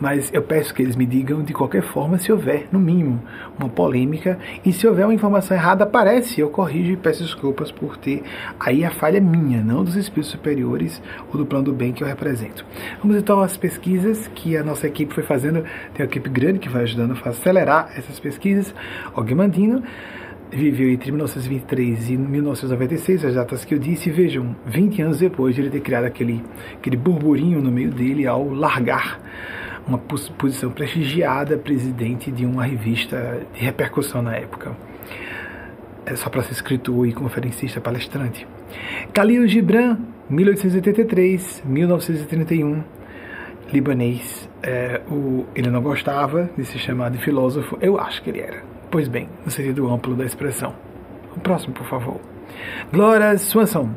Mas eu peço que eles me digam de qualquer forma se houver, no mínimo, uma polêmica. E se houver uma informação errada, aparece, eu corrijo e peço desculpas por ter. Aí a falha é minha, não dos espíritos superiores ou do plano do bem que eu represento. Vamos então às pesquisas que a nossa equipe foi fazendo. Tem uma equipe grande que vai ajudando a acelerar essas pesquisas. O Guimandino viveu entre 1923 e 1996, as datas que eu disse, vejam, 20 anos depois de ele ter criado aquele, aquele burburinho no meio dele ao largar uma posição prestigiada, presidente de uma revista de repercussão na época. É só para ser escritor e conferencista palestrante. Khalil Gibran, 1883-1931, libanês. É, o, ele não gostava de se chamar de filósofo, eu acho que ele era Pois bem, no sentido amplo da expressão. O próximo, por favor. Glória Swanson.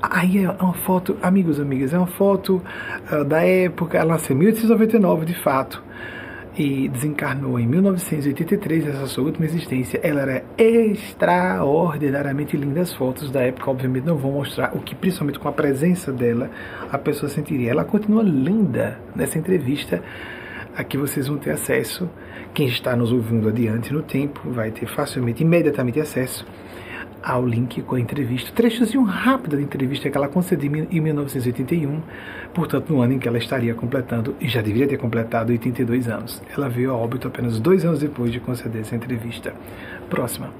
Aí é uma foto, amigos amigas, é uma foto uh, da época, ela nasceu em 1899, de fato, e desencarnou em 1983, nessa sua última existência. Ela era extraordinariamente linda. As fotos da época, obviamente, não vão mostrar o que, principalmente com a presença dela, a pessoa sentiria. Ela continua linda nessa entrevista Aqui vocês vão ter acesso, quem está nos ouvindo adiante no tempo vai ter facilmente, imediatamente acesso ao link com a entrevista, trechozinho rápido da entrevista que ela concedeu em 1981, portanto no ano em que ela estaria completando, e já deveria ter completado 82 anos. Ela veio a óbito apenas dois anos depois de conceder essa entrevista. Próxima.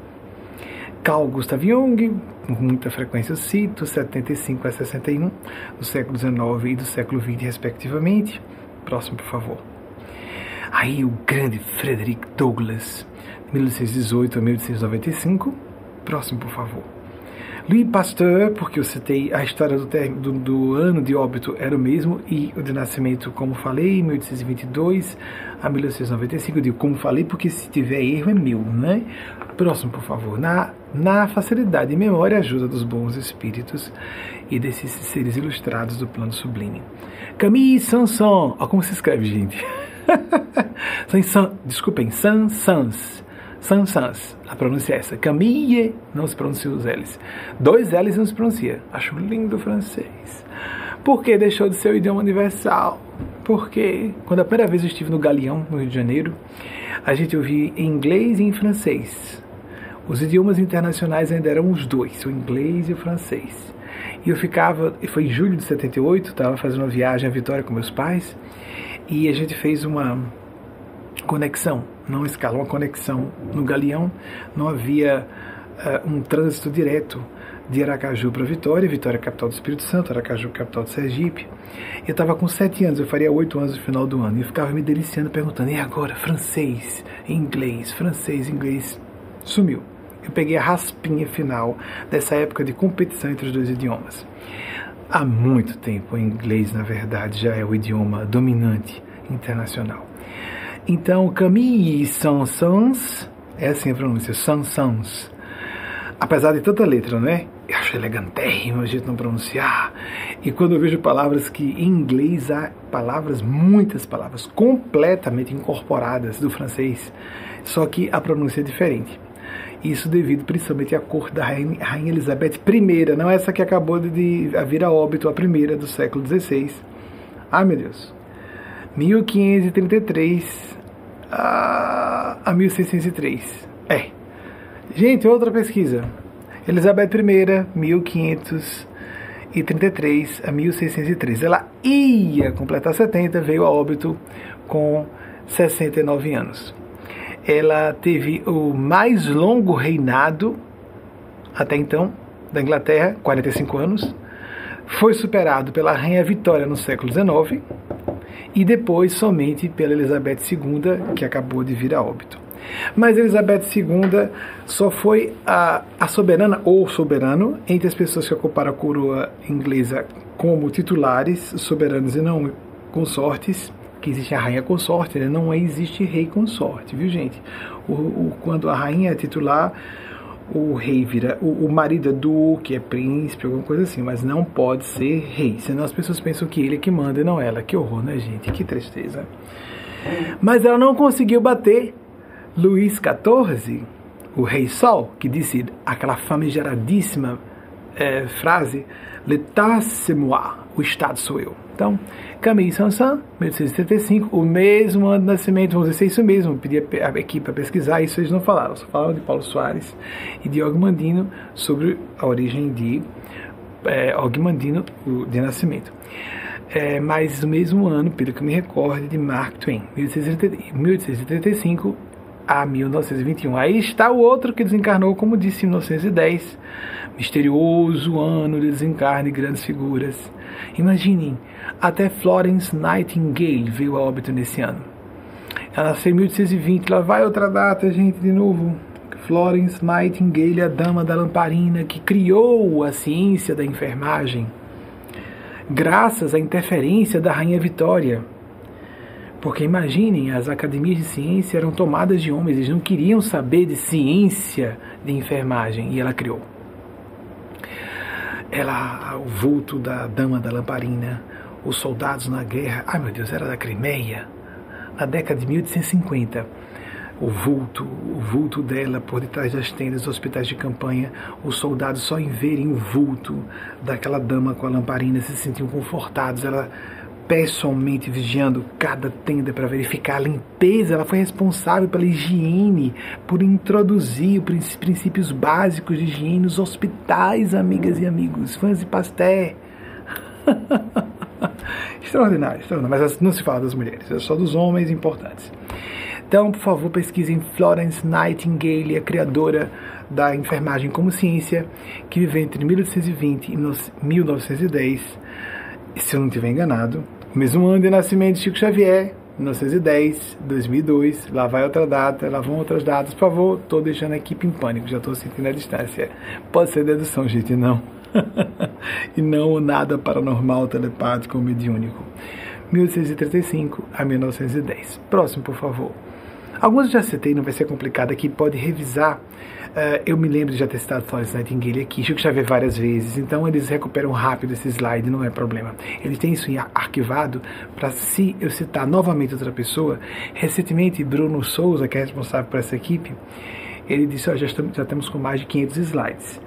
Carl Gustav Jung, com muita frequência eu cito, 75 a 61, do século XIX e do século XX, respectivamente. Próximo, por favor. Aí o grande Frederick Douglass, 1818 a 1895. Próximo, por favor. Louis Pasteur, porque eu citei a história do, do, do, ano de óbito era o mesmo, e o de nascimento, como falei, 1822 a 1895. Eu digo como falei, porque se tiver erro é meu, né? Próximo, por favor. Na, na facilidade e memória ajuda dos bons espíritos e desses seres ilustrados do plano sublime. Camille Sanson. Olha como se escreve, gente. Desculpem, Sansans. Sansans. A pronúncia é essa. Camille não se pronuncia os L's. Dois L's não se pronuncia. Acho lindo o francês. Porque deixou de ser o idioma universal. Porque quando a primeira vez eu estive no Galeão, no Rio de Janeiro, a gente ouvia em inglês e em francês. Os idiomas internacionais ainda eram os dois, o inglês e o francês. E eu ficava, foi em julho de 78, estava fazendo uma viagem a Vitória com meus pais, e a gente fez uma conexão, não escala, uma conexão no Galeão. Não havia uh, um trânsito direto de Aracaju para Vitória, Vitória capital do Espírito Santo, Aracaju capital do Sergipe. Eu estava com sete anos, eu faria oito anos no final do ano, e eu ficava me deliciando, perguntando, e agora? Francês, inglês, francês, inglês. Sumiu. Eu peguei a raspinha final dessa época de competição entre os dois idiomas. Há muito tempo, o inglês, na verdade, já é o idioma dominante internacional. Então, Camille Sansons, é assim a pronúncia, Sansons. Apesar de tanta letra, né? Eu acho elegantérrimo a gente não pronunciar. E quando eu vejo palavras que em inglês há palavras, muitas palavras, completamente incorporadas do francês, só que a pronúncia é diferente. Isso devido principalmente à cor da Rainha, Elizabeth I, não essa que acabou de vir a óbito, a primeira do século XVI. Ai meu Deus. 1533 a, a 1603. É. Gente, outra pesquisa. Elizabeth I, 1533 a 1603. Ela ia completar 70, veio a óbito com 69 anos. Ela teve o mais longo reinado até então da Inglaterra, 45 anos. Foi superado pela Rainha Vitória no século XIX e depois somente pela Elizabeth II, que acabou de vir a óbito. Mas Elizabeth II só foi a, a soberana ou soberano entre as pessoas que ocuparam a coroa inglesa como titulares, soberanos e não consortes, que existe a rainha consorte, né? não existe rei consorte, viu gente? O, o, quando a rainha é titular, o rei vira, o, o marido é duque, é príncipe, alguma coisa assim, mas não pode ser rei, senão as pessoas pensam que ele é que manda e não ela. Que horror, né gente? Que tristeza. Mas ela não conseguiu bater Luís XIV, o rei Sol, que disse aquela famigeradíssima é, frase, L'état moi, o Estado sou eu. Então, Camille Sansan, 1875, o mesmo ano de nascimento, vamos dizer é isso mesmo, pedi a equipe para pesquisar, isso eles não falaram, só falaram de Paulo Soares e de Ogmandino sobre a origem de é, Ogmandino de nascimento. É, mas no mesmo ano, pelo que me recordo, de Mark Twain, 1835 a 1921. Aí está o outro que desencarnou, como disse, em 1910. Misterioso ano de desencarne de grandes figuras. Imaginem, até Florence Nightingale veio a óbito nesse ano. Ela nasceu em 1820. Lá vai outra data, gente, de novo. Florence Nightingale, a dama da lamparina, que criou a ciência da enfermagem, graças à interferência da Rainha Vitória porque imaginem, as academias de ciência eram tomadas de homens, eles não queriam saber de ciência de enfermagem, e ela criou. Ela, o vulto da dama da lamparina, os soldados na guerra, ai meu Deus, era da Crimeia, na década de 1850 o vulto, o vulto dela por detrás das tendas dos hospitais de campanha, os soldados só em verem o vulto daquela dama com a lamparina se sentiam confortados. Ela pessoalmente vigiando cada tenda para verificar a limpeza. Ela foi responsável pela higiene, por introduzir os princípios básicos de higiene nos hospitais, amigas e amigos, fãs de Pasteur. extraordinário, extraordinário. Mas não se fala das mulheres, é só dos homens importantes. Então, por favor, pesquisem Florence Nightingale, a criadora da enfermagem como ciência, que viveu entre 1820 e 1910. Se eu não estiver enganado, mesmo ano de nascimento de Chico Xavier, 1910, 2002, lá vai outra data, lá vão outras datas, por favor, estou deixando a equipe em pânico, já estou sentindo a distância. Pode ser dedução, gente, não. e não nada paranormal, telepático ou mediúnico. 1835 a 1910. Próximo, por favor. Alguns já citei, não vai ser complicado aqui, pode revisar. Uh, eu me lembro de já ter citado Florence Nightingale aqui, Chico Xavier várias vezes, então eles recuperam rápido esse slide, não é problema. Eles têm isso arquivado para se eu citar novamente outra pessoa. Recentemente, Bruno Souza, que é responsável por essa equipe, ele disse: oh, já, estamos, já estamos com mais de 500 slides.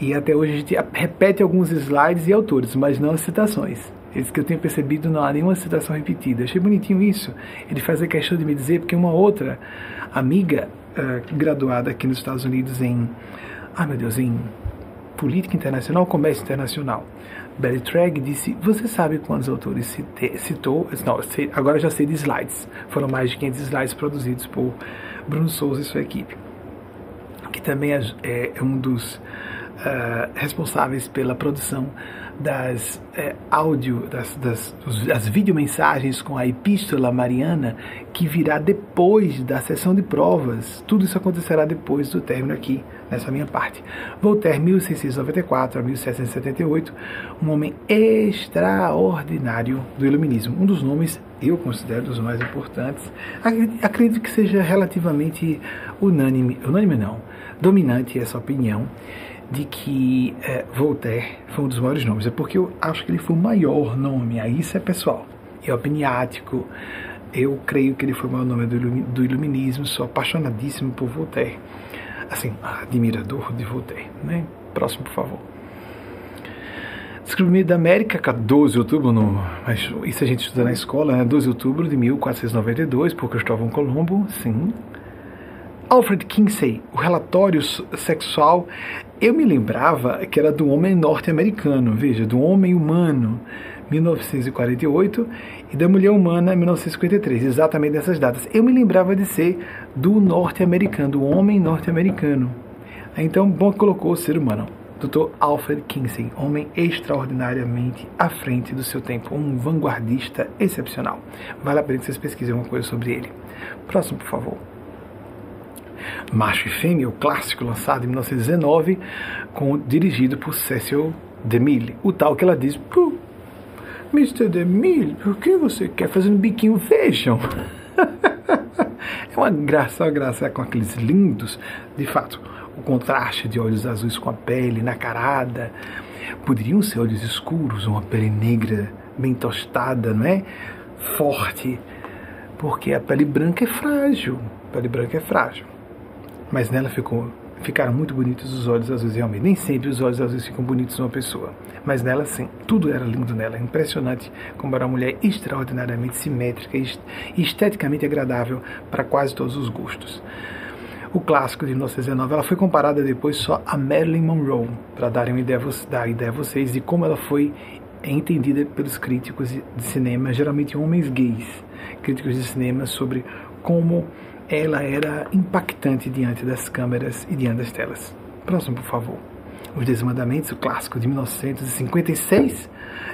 E até hoje a gente repete alguns slides e autores, mas não as citações. Esse que eu tenho percebido não há nenhuma citação repetida. Achei bonitinho isso. Ele faz a questão de me dizer, porque uma outra amiga uh, graduada aqui nos Estados Unidos em. Ah, meu Deus, em Política Internacional, Comércio Internacional. Betty Tragg disse: Você sabe quantos autores cite, citou? Não, agora já sei de slides. Foram mais de 500 slides produzidos por Bruno Souza e sua equipe. Que também é, é, é um dos uh, responsáveis pela produção das é, áudio, das, das, das videomensagens com a Epístola Mariana, que virá depois da sessão de provas. Tudo isso acontecerá depois do término aqui, nessa minha parte. Voltaire, 1694 a 1778, um homem extraordinário do Iluminismo. Um dos nomes, eu considero, dos mais importantes. Acredito que seja relativamente unânime, unânime não, dominante essa opinião de que é, Voltaire foi um dos maiores nomes. É porque eu acho que ele foi o maior nome. Aí isso é pessoal. É opiniático. Eu creio que ele foi o maior nome do iluminismo. Sou apaixonadíssimo por Voltaire. Assim, admirador de Voltaire. Né? Próximo, por favor. Descobrimento da América, 12 de outubro, no, mas isso a gente estuda na escola, né? 12 de outubro de 1492, por Cristóvão Colombo, sim. Alfred Kinsey, o relatório sexual, eu me lembrava que era do homem norte-americano, veja, do homem humano. 1948, e da Mulher Humana, 1953, exatamente nessas datas. Eu me lembrava de ser do norte-americano, do homem norte-americano. Então, bom colocou o ser humano. Dr. Alfred Kinsey, homem extraordinariamente à frente do seu tempo, um vanguardista excepcional. Vale a pena que vocês pesquisem alguma coisa sobre ele. Próximo, por favor. Macho e Fêmea, o clássico lançado em 1919, com, dirigido por Cecil DeMille. O tal que ela diz, Mr. DeMille, o que você quer fazer um biquinho fashion? é uma graça, uma graça com aqueles lindos, de fato, o contraste de olhos azuis com a pele nacarada. Poderiam ser olhos escuros, uma pele negra bem tostada, não é? Forte, porque a pele branca é frágil. A pele branca é frágil mas nela ficou, ficaram muito bonitos os olhos azuis realmente. Nem sempre os olhos azuis ficam bonitos numa pessoa, mas nela sim, tudo era lindo nela. Impressionante como era uma mulher extraordinariamente simétrica e esteticamente agradável para quase todos os gostos. O clássico de 1919, ela foi comparada depois só a Marilyn Monroe, para darem uma ideia, dar ideia a vocês de como ela foi entendida pelos críticos de cinema, geralmente homens gays, críticos de cinema, sobre como ela era impactante diante das câmeras e diante das telas. Próximo, por favor. Os Dez Mandamentos, o clássico de 1956.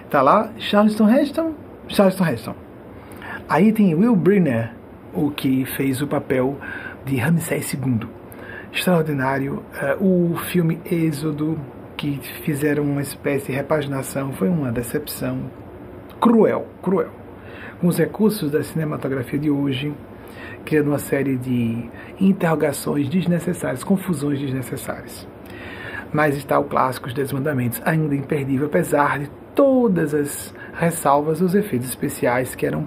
Está lá, Charleston Heston. Charleston Heston. Aí tem Will Brenner, o que fez o papel de Ramsés II. Extraordinário. Uh, o filme Êxodo, que fizeram uma espécie de repaginação, foi uma decepção cruel, cruel. Com os recursos da cinematografia de hoje, criando uma série de interrogações desnecessárias, confusões desnecessárias. Mas está o clássico Os Dez Mandamentos, ainda imperdível, apesar de todas as ressalvas os efeitos especiais que eram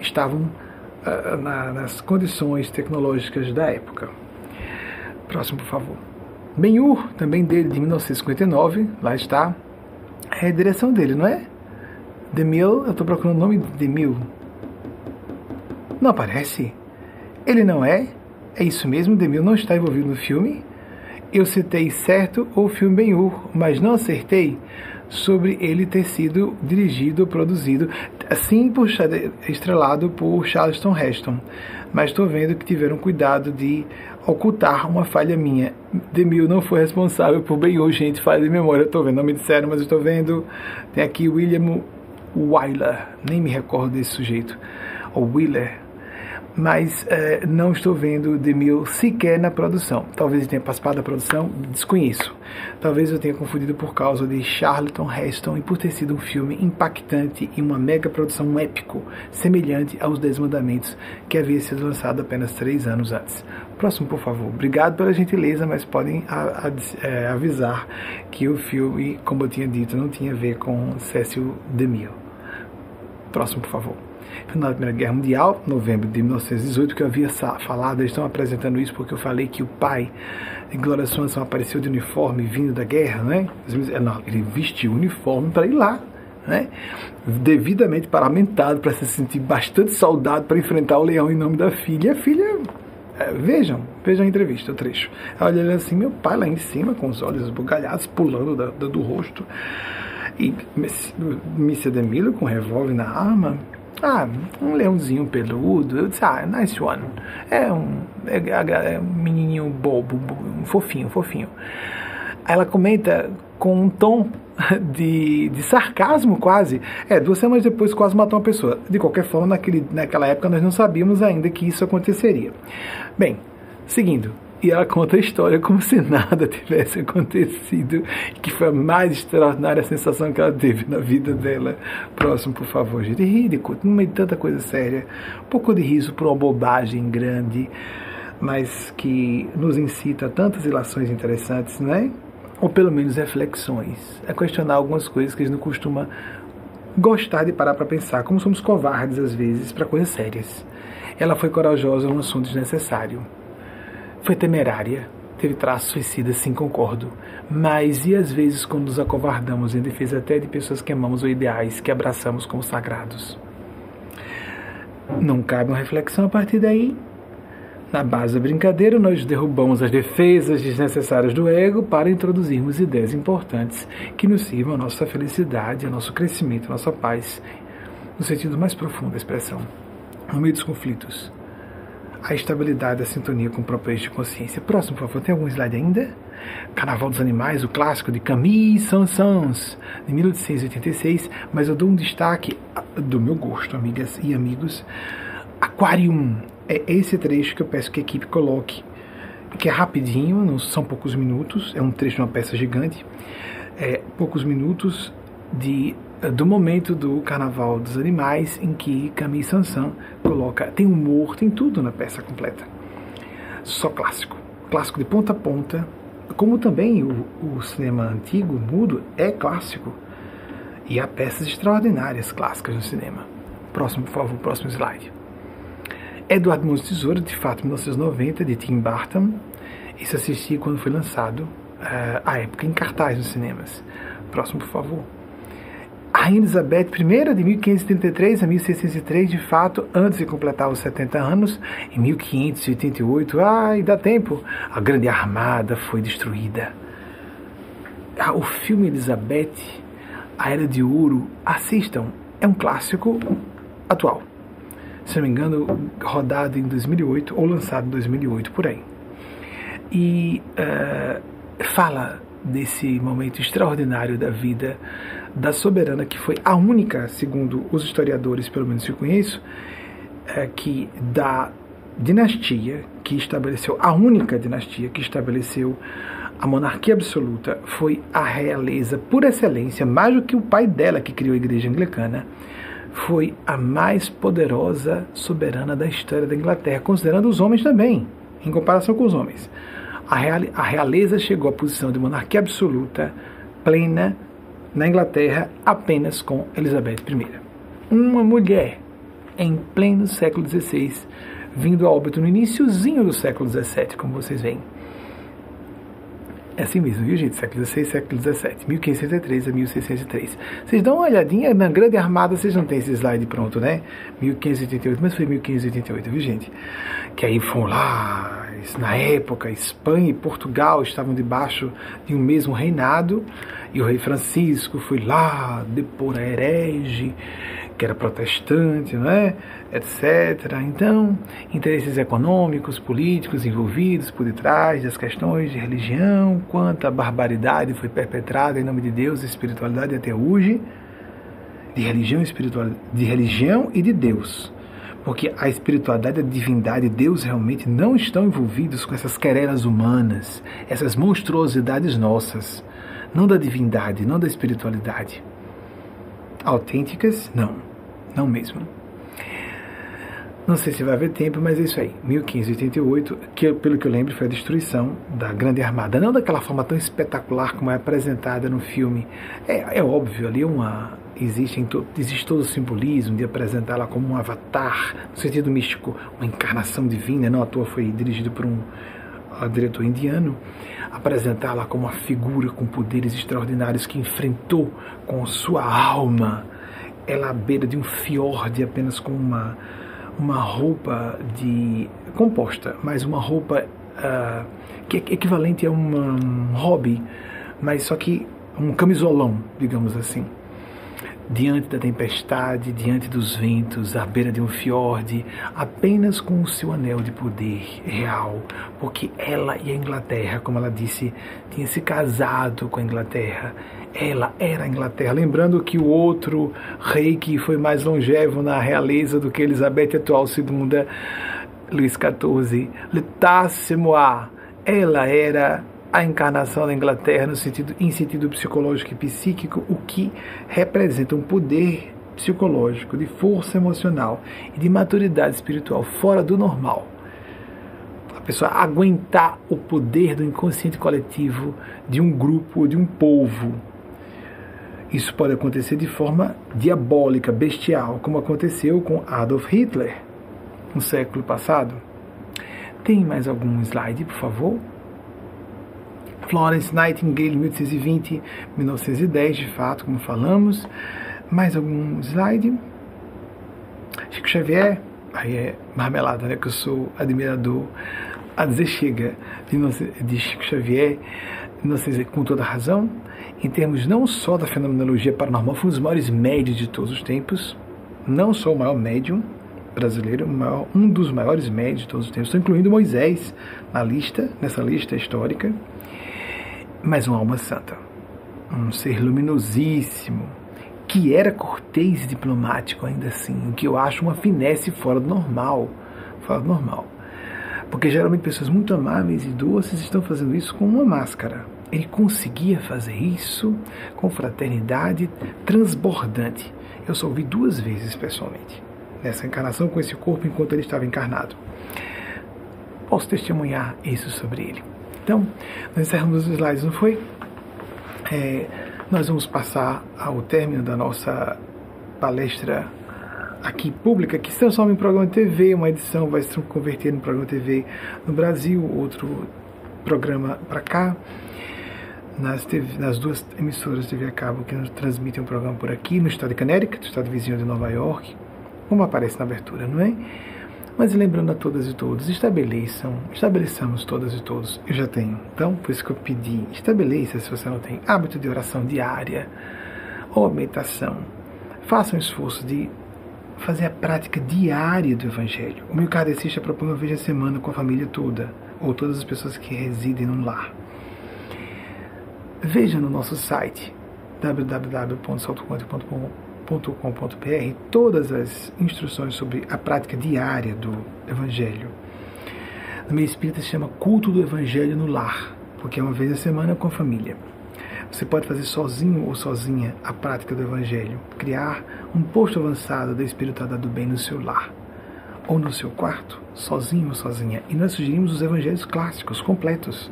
estavam uh, na, nas condições tecnológicas da época. Próximo, por favor. Ben-Hur, também dele, de 1959, lá está. É a direção dele, não é? Demil, eu estou procurando o nome de Demil. Não aparece? Ele não é? É isso mesmo, Demil não está envolvido no filme? Eu citei certo o filme Ben-Hur, mas não acertei sobre ele ter sido dirigido, produzido, assim estrelado por Charleston Heston. Mas estou vendo que tiveram cuidado de ocultar uma falha minha. Demil não foi responsável por Ben-Hur, gente, falha de memória. Estou vendo, não me disseram, mas estou vendo. Tem aqui William Wyler, nem me recordo desse sujeito. Ou Wheeler, mas é, não estou vendo Demil sequer na produção. Talvez ele tenha participado da produção, desconheço. Talvez eu tenha confundido por causa de Charlton Heston e por ter sido um filme impactante e uma mega produção um épico, semelhante aos Dez Mandamentos, que havia sido lançado apenas três anos antes. Próximo, por favor. Obrigado pela gentileza, mas podem a, a, é, avisar que o filme, como eu tinha dito, não tinha a ver com Cecil DeMille. Próximo, por favor final da Primeira Guerra Mundial, novembro de 1918, que eu havia falado, eles estão apresentando isso porque eu falei que o pai de Glória Swanson apareceu de uniforme vindo da guerra, né? Não, ele vestiu o uniforme para ir lá, né? Devidamente paramentado para se sentir bastante soldado para enfrentar o leão em nome da filha. E a filha é, vejam, vejam a entrevista, o trecho. Olha assim, meu pai lá em cima, com os olhos esbugalhados, pulando da, da, do rosto. E Missa Demilo com um revólver na arma. Ah, um leãozinho peludo. Eu disse, ah, nice one. É um, é, é, é um menininho bobo, um fofinho, fofinho. Aí ela comenta com um tom de, de sarcasmo quase. É, duas semanas depois quase matou uma pessoa. De qualquer forma, naquele, naquela época nós não sabíamos ainda que isso aconteceria. Bem, seguindo e ela conta a história como se nada tivesse acontecido, que foi a mais extraordinária sensação que ela teve na vida dela. Próximo, por favor, gente. Ridículo, no meio de tanta coisa séria. Um pouco de riso por uma bobagem grande, mas que nos incita a tantas ilações interessantes, né? Ou pelo menos reflexões. A questionar algumas coisas que a gente não costuma gostar de parar para pensar, como somos covardes às vezes para coisas sérias. Ela foi corajosa num assunto desnecessário foi temerária, teve traços suicidas, sim, concordo. Mas e às vezes quando nos acovardamos em defesa até de pessoas que amamos ou ideais que abraçamos como sagrados? Não cabe uma reflexão a partir daí? Na base da brincadeira, nós derrubamos as defesas desnecessárias do ego para introduzirmos ideias importantes que nos sirvam a nossa felicidade, ao nosso crescimento, a nossa paz, no sentido mais profundo da expressão. No meio dos conflitos, a estabilidade, a sintonia com o próprio eixo de consciência. Próximo, por favor, tem algum slide ainda? Carnaval dos Animais, o clássico de Camille Saint-Saëns, de 1886, mas eu dou um destaque do meu gosto, amigas e amigos. Aquarium, é esse trecho que eu peço que a equipe coloque, que é rapidinho, não são poucos minutos, é um trecho de uma peça gigante, é poucos minutos de do momento do Carnaval dos Animais em que Camille Sansan coloca tem humor, tem tudo na peça completa. Só clássico, clássico de ponta a ponta, como também o, o cinema antigo, mudo, é clássico. E há peças extraordinárias clássicas no cinema. Próximo, por favor, próximo slide. Eduardo Mãos Tesoura, de fato, 1990, de Tim Burton. Isso assisti quando foi lançado, uh, à época, em cartaz nos cinemas. Próximo, por favor. A Elizabeth I, de 1533 a 1603, de fato, antes de completar os 70 anos, em 1588, ai, dá tempo, a Grande Armada foi destruída. Ah, o filme Elizabeth, A Era de Ouro, assistam, é um clássico atual se não me engano, rodado em 2008 ou lançado em 2008, por aí. E uh, fala desse momento extraordinário da vida da soberana, que foi a única, segundo os historiadores, pelo menos que eu conheço, uh, que da dinastia que estabeleceu, a única dinastia que estabeleceu a monarquia absoluta foi a realeza por excelência, mais do que o pai dela que criou a igreja anglicana, foi a mais poderosa soberana da história da Inglaterra, considerando os homens também, em comparação com os homens. A, a realeza chegou à posição de monarquia absoluta, plena, na Inglaterra, apenas com Elizabeth I. Uma mulher em pleno século XVI, vindo a óbito no iníciozinho do século XVII, como vocês veem. É assim mesmo, viu gente? Século XVI, século XVII, 1563 a 1603. Vocês dão uma olhadinha na Grande Armada, vocês não têm esse slide pronto, né? 1588, mas foi 1588, viu gente? Que aí foram lá, na época, Espanha e Portugal estavam debaixo de um mesmo reinado, e o rei Francisco foi lá depor a herege, que era protestante, não é? etc. Então, interesses econômicos, políticos envolvidos por detrás das questões de religião, quanta barbaridade foi perpetrada em nome de Deus e espiritualidade até hoje, de religião, espiritual, de religião e de Deus. Porque a espiritualidade, a divindade, Deus realmente não estão envolvidos com essas querelas humanas, essas monstruosidades nossas, não da divindade, não da espiritualidade. Autênticas, não, não mesmo. Não sei se vai haver tempo, mas é isso aí. 1588, que pelo que eu lembro foi a destruição da Grande Armada. Não daquela forma tão espetacular como é apresentada no filme. É, é óbvio, ali uma, existe, existe todo o simbolismo de apresentá-la como um avatar, no sentido místico, uma encarnação divina. Não à toa foi dirigido por um diretor indiano. Apresentá-la como uma figura com poderes extraordinários que enfrentou com sua alma ela à beira de um fiord apenas com uma uma roupa de composta, mas uma roupa uh, que é equivalente a uma, um hobby, mas só que um camisolão, digamos assim. Diante da tempestade, diante dos ventos, à beira de um fiord, apenas com o seu anel de poder real, porque ela e a Inglaterra, como ela disse, tinha se casado com a Inglaterra ela era a Inglaterra. Lembrando que o outro rei que foi mais longevo na realeza do que Elizabeth atual segunda, Luís XIV, Letassemois, ela era a encarnação da Inglaterra no sentido, em sentido psicológico e psíquico, o que representa um poder psicológico, de força emocional e de maturidade espiritual fora do normal. A pessoa aguentar o poder do inconsciente coletivo de um grupo, de um povo, isso pode acontecer de forma diabólica, bestial, como aconteceu com Adolf Hitler no século passado. Tem mais algum slide, por favor? Florence Nightingale, 1820, 1910, de fato, como falamos. Mais algum slide? Chico Xavier, aí é marmelada, né? Que eu sou admirador a dizer chega de, Chico Xavier, não sei com toda razão, em termos não só da fenomenologia paranormal, foi um dos maiores médios de todos os tempos, não só o maior médium brasileiro, maior, um dos maiores médios de todos os tempos, estou incluindo Moisés na lista, nessa lista histórica, mas uma alma santa, um ser luminosíssimo, que era cortês e diplomático ainda assim, o que eu acho uma finesse fora do normal, fora do normal. Porque geralmente pessoas muito amáveis e doces estão fazendo isso com uma máscara. Ele conseguia fazer isso com fraternidade transbordante. Eu só ouvi duas vezes pessoalmente, nessa encarnação com esse corpo enquanto ele estava encarnado. Posso testemunhar isso sobre ele. Então, nós encerramos os slides, não foi? É, nós vamos passar ao término da nossa palestra aqui pública, que se transforma em programa TV, uma edição vai se converter em programa TV no Brasil, outro programa para cá, nas, TV, nas duas emissoras de TV a cabo que nos transmitem um programa por aqui, no estado de Connecticut, estado vizinho de Nova York, como aparece na abertura, não é? Mas lembrando a todas e todos, estabeleçam, estabeleçamos todas e todos, eu já tenho, então por isso que eu pedi, estabeleça se você não tem hábito de oração diária ou meditação, faça um esforço de fazer a prática diária do Evangelho. O meu kardecista propõe uma vez a semana com a família toda, ou todas as pessoas que residem no lar. Veja no nosso site www.saltoquântico.com.br todas as instruções sobre a prática diária do Evangelho. No meio espírita se chama culto do Evangelho no lar, porque é uma vez a semana com a família. Você pode fazer sozinho ou sozinha a prática do Evangelho, criar um posto avançado da espiritualidade do bem no seu lar, ou no seu quarto, sozinho ou sozinha. E nós sugerimos os Evangelhos clássicos, completos.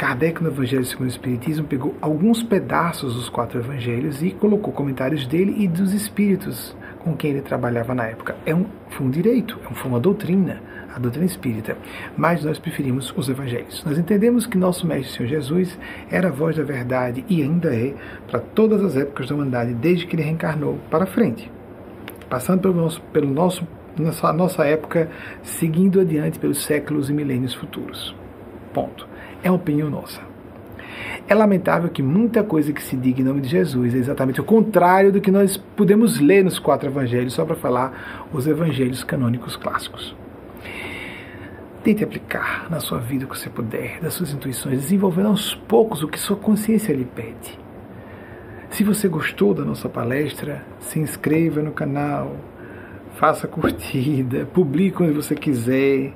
Kardec, no Evangelho segundo o Espiritismo, pegou alguns pedaços dos quatro Evangelhos e colocou comentários dele e dos espíritos com quem ele trabalhava na época. É um, foi um direito, é foi uma doutrina a doutrina espírita, mas nós preferimos os evangelhos. Nós entendemos que nosso Mestre Senhor Jesus era a voz da verdade e ainda é para todas as épocas da humanidade, desde que ele reencarnou para frente, passando pelo nosso, pelo nosso nossa, nossa época, seguindo adiante pelos séculos e milênios futuros. Ponto. É opinião nossa. É lamentável que muita coisa que se diga em nome de Jesus é exatamente o contrário do que nós podemos ler nos quatro evangelhos, só para falar os evangelhos canônicos clássicos. Tente aplicar na sua vida o que você puder, das suas intuições, desenvolvendo aos poucos o que sua consciência lhe pede. Se você gostou da nossa palestra, se inscreva no canal, faça curtida, publique quando você quiser.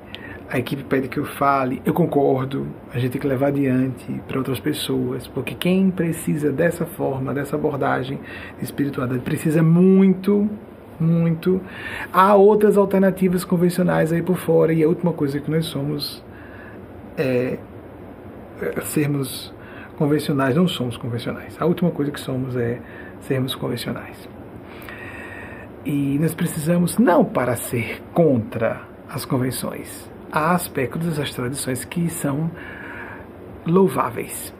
A equipe pede que eu fale, eu concordo. A gente tem que levar adiante para outras pessoas, porque quem precisa dessa forma, dessa abordagem de espiritualidade, precisa muito muito. Há outras alternativas convencionais aí por fora, e a última coisa que nós somos é, é sermos convencionais, não somos convencionais. A última coisa que somos é sermos convencionais. E nós precisamos, não para ser contra as convenções, há aspectos das tradições que são louváveis.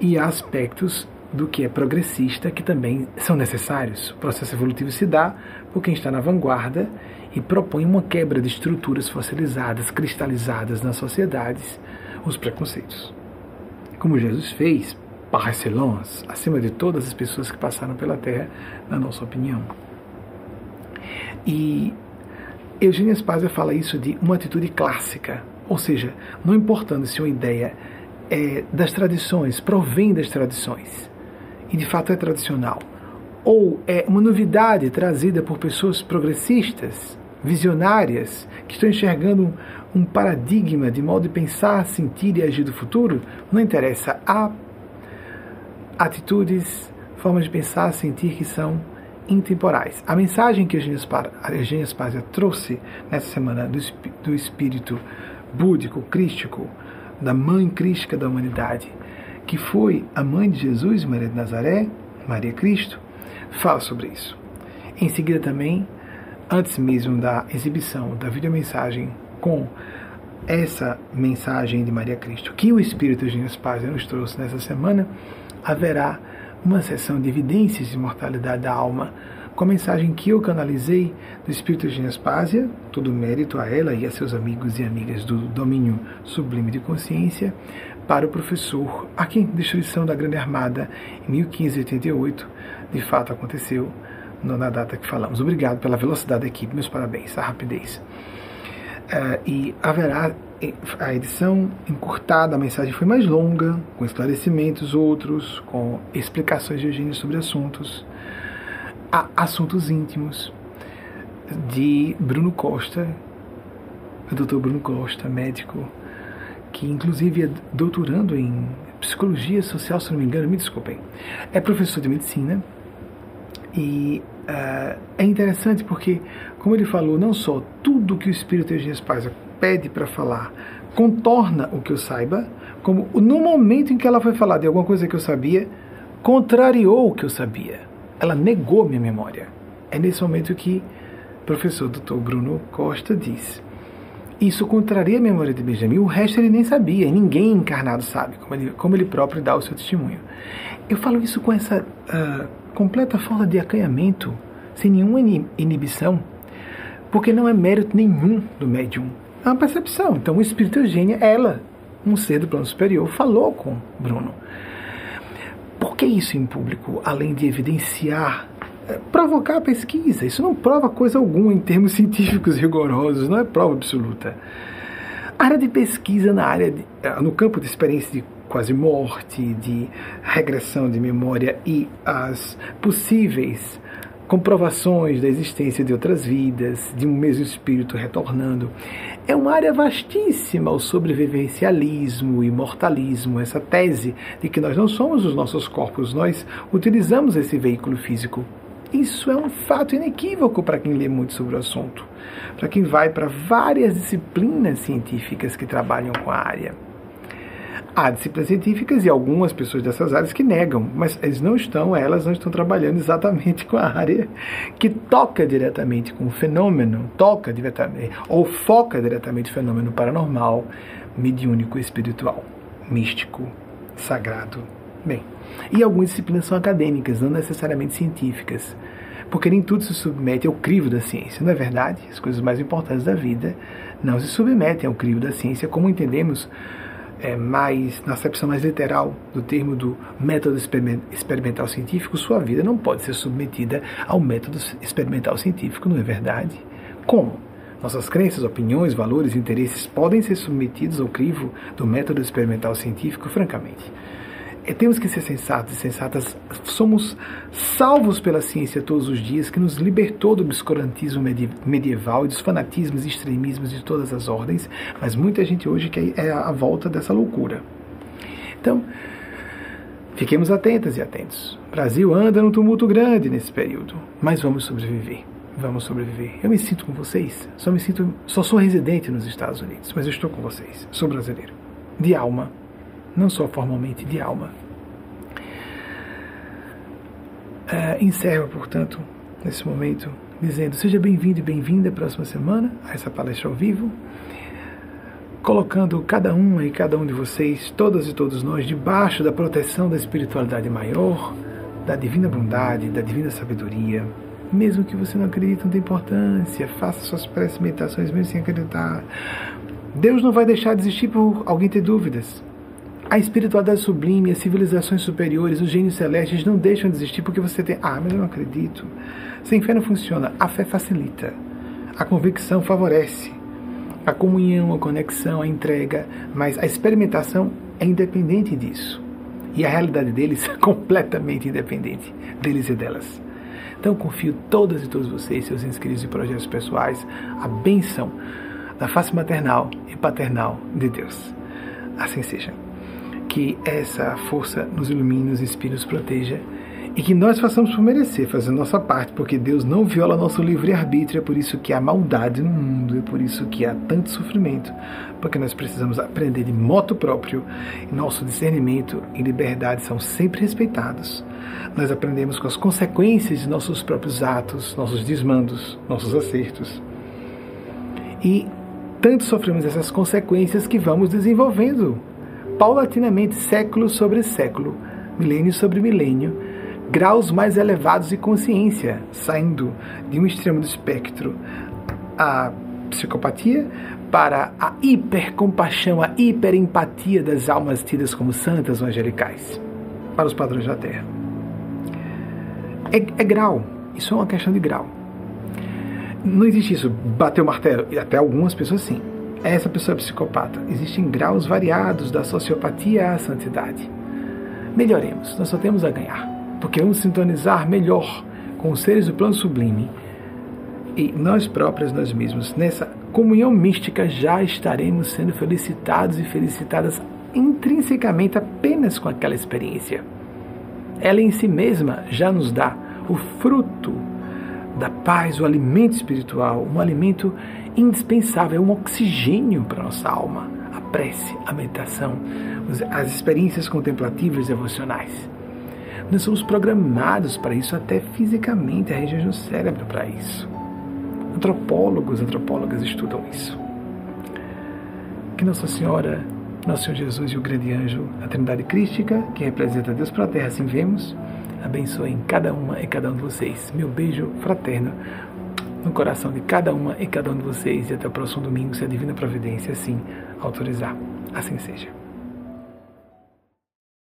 E há aspectos do que é progressista, que também são necessários. O processo evolutivo se dá por quem está na vanguarda e propõe uma quebra de estruturas fossilizadas, cristalizadas nas sociedades, os preconceitos. Como Jesus fez, par excellence, acima de todas as pessoas que passaram pela Terra, na nossa opinião. E Eugênia Spazia fala isso de uma atitude clássica, ou seja, não importando se uma ideia é, das tradições, provém das tradições, e de fato é tradicional, ou é uma novidade trazida por pessoas progressistas, visionárias, que estão enxergando um paradigma de modo de pensar, sentir e agir do futuro, não interessa. Há atitudes, formas de pensar, sentir que são intemporais. A mensagem que a Eugênia Spazia trouxe nessa semana do, do espírito búdico, crístico, da mãe crística da humanidade, que foi a mãe de Jesus, Maria de Nazaré, Maria Cristo, fala sobre isso. Em seguida também, antes mesmo da exibição da videomensagem com essa mensagem de Maria Cristo, que o Espírito de Paz nos trouxe nessa semana, haverá uma sessão de evidências de mortalidade da alma com a mensagem que eu canalizei do Espírito de Nespásia, todo mérito a ela e a seus amigos e amigas do domínio sublime de consciência, para o professor, aqui em Destruição da Grande Armada, em 1588, de fato aconteceu na data que falamos. Obrigado pela velocidade da equipe, meus parabéns, a rapidez. Uh, e haverá a edição encurtada, a mensagem foi mais longa, com esclarecimentos outros, com explicações de Eugênio sobre assuntos, assuntos íntimos de Bruno Costa, o doutor Bruno Costa, médico, que inclusive é doutorando em psicologia social, se não me engano, me desculpem, é professor de medicina e uh, é interessante porque, como ele falou, não só tudo que o Espírito de Espásia pede para falar contorna o que eu saiba, como no momento em que ela foi falar de alguma coisa que eu sabia, contrariou o que eu sabia. Ela negou minha memória. É nesse momento que o professor Dr. Bruno Costa diz. Isso contraria a memória de Benjamin, o resto ele nem sabia, ninguém encarnado sabe, como ele, como ele próprio dá o seu testemunho. Eu falo isso com essa uh, completa falta de acanhamento, sem nenhuma inibição, porque não é mérito nenhum do médium. É uma percepção. Então, o espírito Eugênia, ela, um ser do plano superior, falou com Bruno. Por que isso em público, além de evidenciar, é, provocar a pesquisa? Isso não prova coisa alguma em termos científicos rigorosos, não é prova absoluta. A área de pesquisa na área de, é, no campo de experiência de quase morte, de regressão de memória e as possíveis comprovações da existência de outras vidas, de um mesmo espírito retornando. É uma área vastíssima o sobrevivencialismo, o imortalismo, essa tese de que nós não somos os nossos corpos, nós utilizamos esse veículo físico. Isso é um fato inequívoco para quem lê muito sobre o assunto, para quem vai para várias disciplinas científicas que trabalham com a área. Há disciplinas científicas e algumas pessoas dessas áreas que negam, mas eles não estão, elas não estão trabalhando exatamente com a área que toca diretamente com o fenômeno, toca diretamente, ou foca diretamente o fenômeno paranormal, mediúnico, espiritual, místico, sagrado. Bem, e algumas disciplinas são acadêmicas, não necessariamente científicas, porque nem tudo se submete ao crivo da ciência, não é verdade? As coisas mais importantes da vida não se submetem ao crivo da ciência, como entendemos é, mais, na acepção mais literal do termo do método experimental científico, sua vida não pode ser submetida ao método experimental científico, não é verdade? Como? Nossas crenças, opiniões, valores interesses podem ser submetidos ao crivo do método experimental científico, francamente. É, temos que ser sensatos e sensatas. Somos salvos pela ciência todos os dias, que nos libertou do obscurantismo medieval e dos fanatismos e extremismos de todas as ordens, mas muita gente hoje quer é a volta dessa loucura. Então, fiquemos atentas e atentos. O Brasil anda num tumulto grande nesse período, mas vamos sobreviver. Vamos sobreviver. Eu me sinto com vocês. Só me sinto, só sou residente nos Estados Unidos, mas eu estou com vocês. Sou brasileiro, de alma não só formalmente, de alma. Uh, encerro, portanto, nesse momento, dizendo: seja bem-vindo e bem-vinda à próxima semana a essa palestra ao vivo, colocando cada uma e cada um de vocês, todas e todos nós, debaixo da proteção da espiritualidade maior, da divina bondade, da divina sabedoria. Mesmo que você não acredite, não tem importância, faça suas preces meditações mesmo sem acreditar. Deus não vai deixar de existir por alguém ter dúvidas. A espiritualidade sublime, as civilizações superiores, os gênios celestes não deixam de existir porque você tem, ah, mas eu não acredito. Sem fé não funciona. A fé facilita. A convicção favorece. A comunhão, a conexão, a entrega, mas a experimentação é independente disso. E a realidade deles é completamente independente deles e delas. Então confio todas e todos vocês, seus inscritos e projetos pessoais, a benção da face maternal e paternal de Deus. Assim seja que essa força nos ilumine, nos inspire, nos proteja e que nós façamos por merecer, fazendo nossa parte, porque Deus não viola nosso livre-arbítrio, é por isso que há maldade no mundo, é por isso que há tanto sofrimento, porque nós precisamos aprender de moto próprio, nosso discernimento e liberdade são sempre respeitados. Nós aprendemos com as consequências de nossos próprios atos, nossos desmandos, nossos acertos. E tanto sofremos essas consequências que vamos desenvolvendo paulatinamente, século sobre século, milênio sobre milênio, graus mais elevados de consciência, saindo de um extremo do espectro, a psicopatia, para a hipercompaixão, a hiperempatia das almas tidas como santas ou angelicais, para os padrões da Terra. É, é grau, isso é uma questão de grau. Não existe isso, bater o martelo, e até algumas pessoas sim. Essa pessoa é psicopata. Existem graus variados da sociopatia à santidade. Melhoremos, nós só temos a ganhar, porque vamos sintonizar melhor com os seres do plano sublime e nós próprios, nós mesmos, nessa comunhão mística, já estaremos sendo felicitados e felicitadas intrinsecamente apenas com aquela experiência. Ela em si mesma já nos dá o fruto da paz, o alimento espiritual, um alimento indispensável, um oxigênio para nossa alma, a prece, a meditação, as experiências contemplativas devocionais. Nós somos programados para isso, até fisicamente, a região do cérebro para isso. Antropólogos, antropólogas estudam isso. Que Nossa Senhora, Nosso Senhor Jesus e o grande anjo, a Trindade Crística, que representa Deus para a Terra, assim vemos, abençoem cada uma e cada um de vocês. Meu beijo fraterno no coração de cada uma e cada um de vocês. E até o próximo domingo, se a Divina Providência assim autorizar. Assim seja.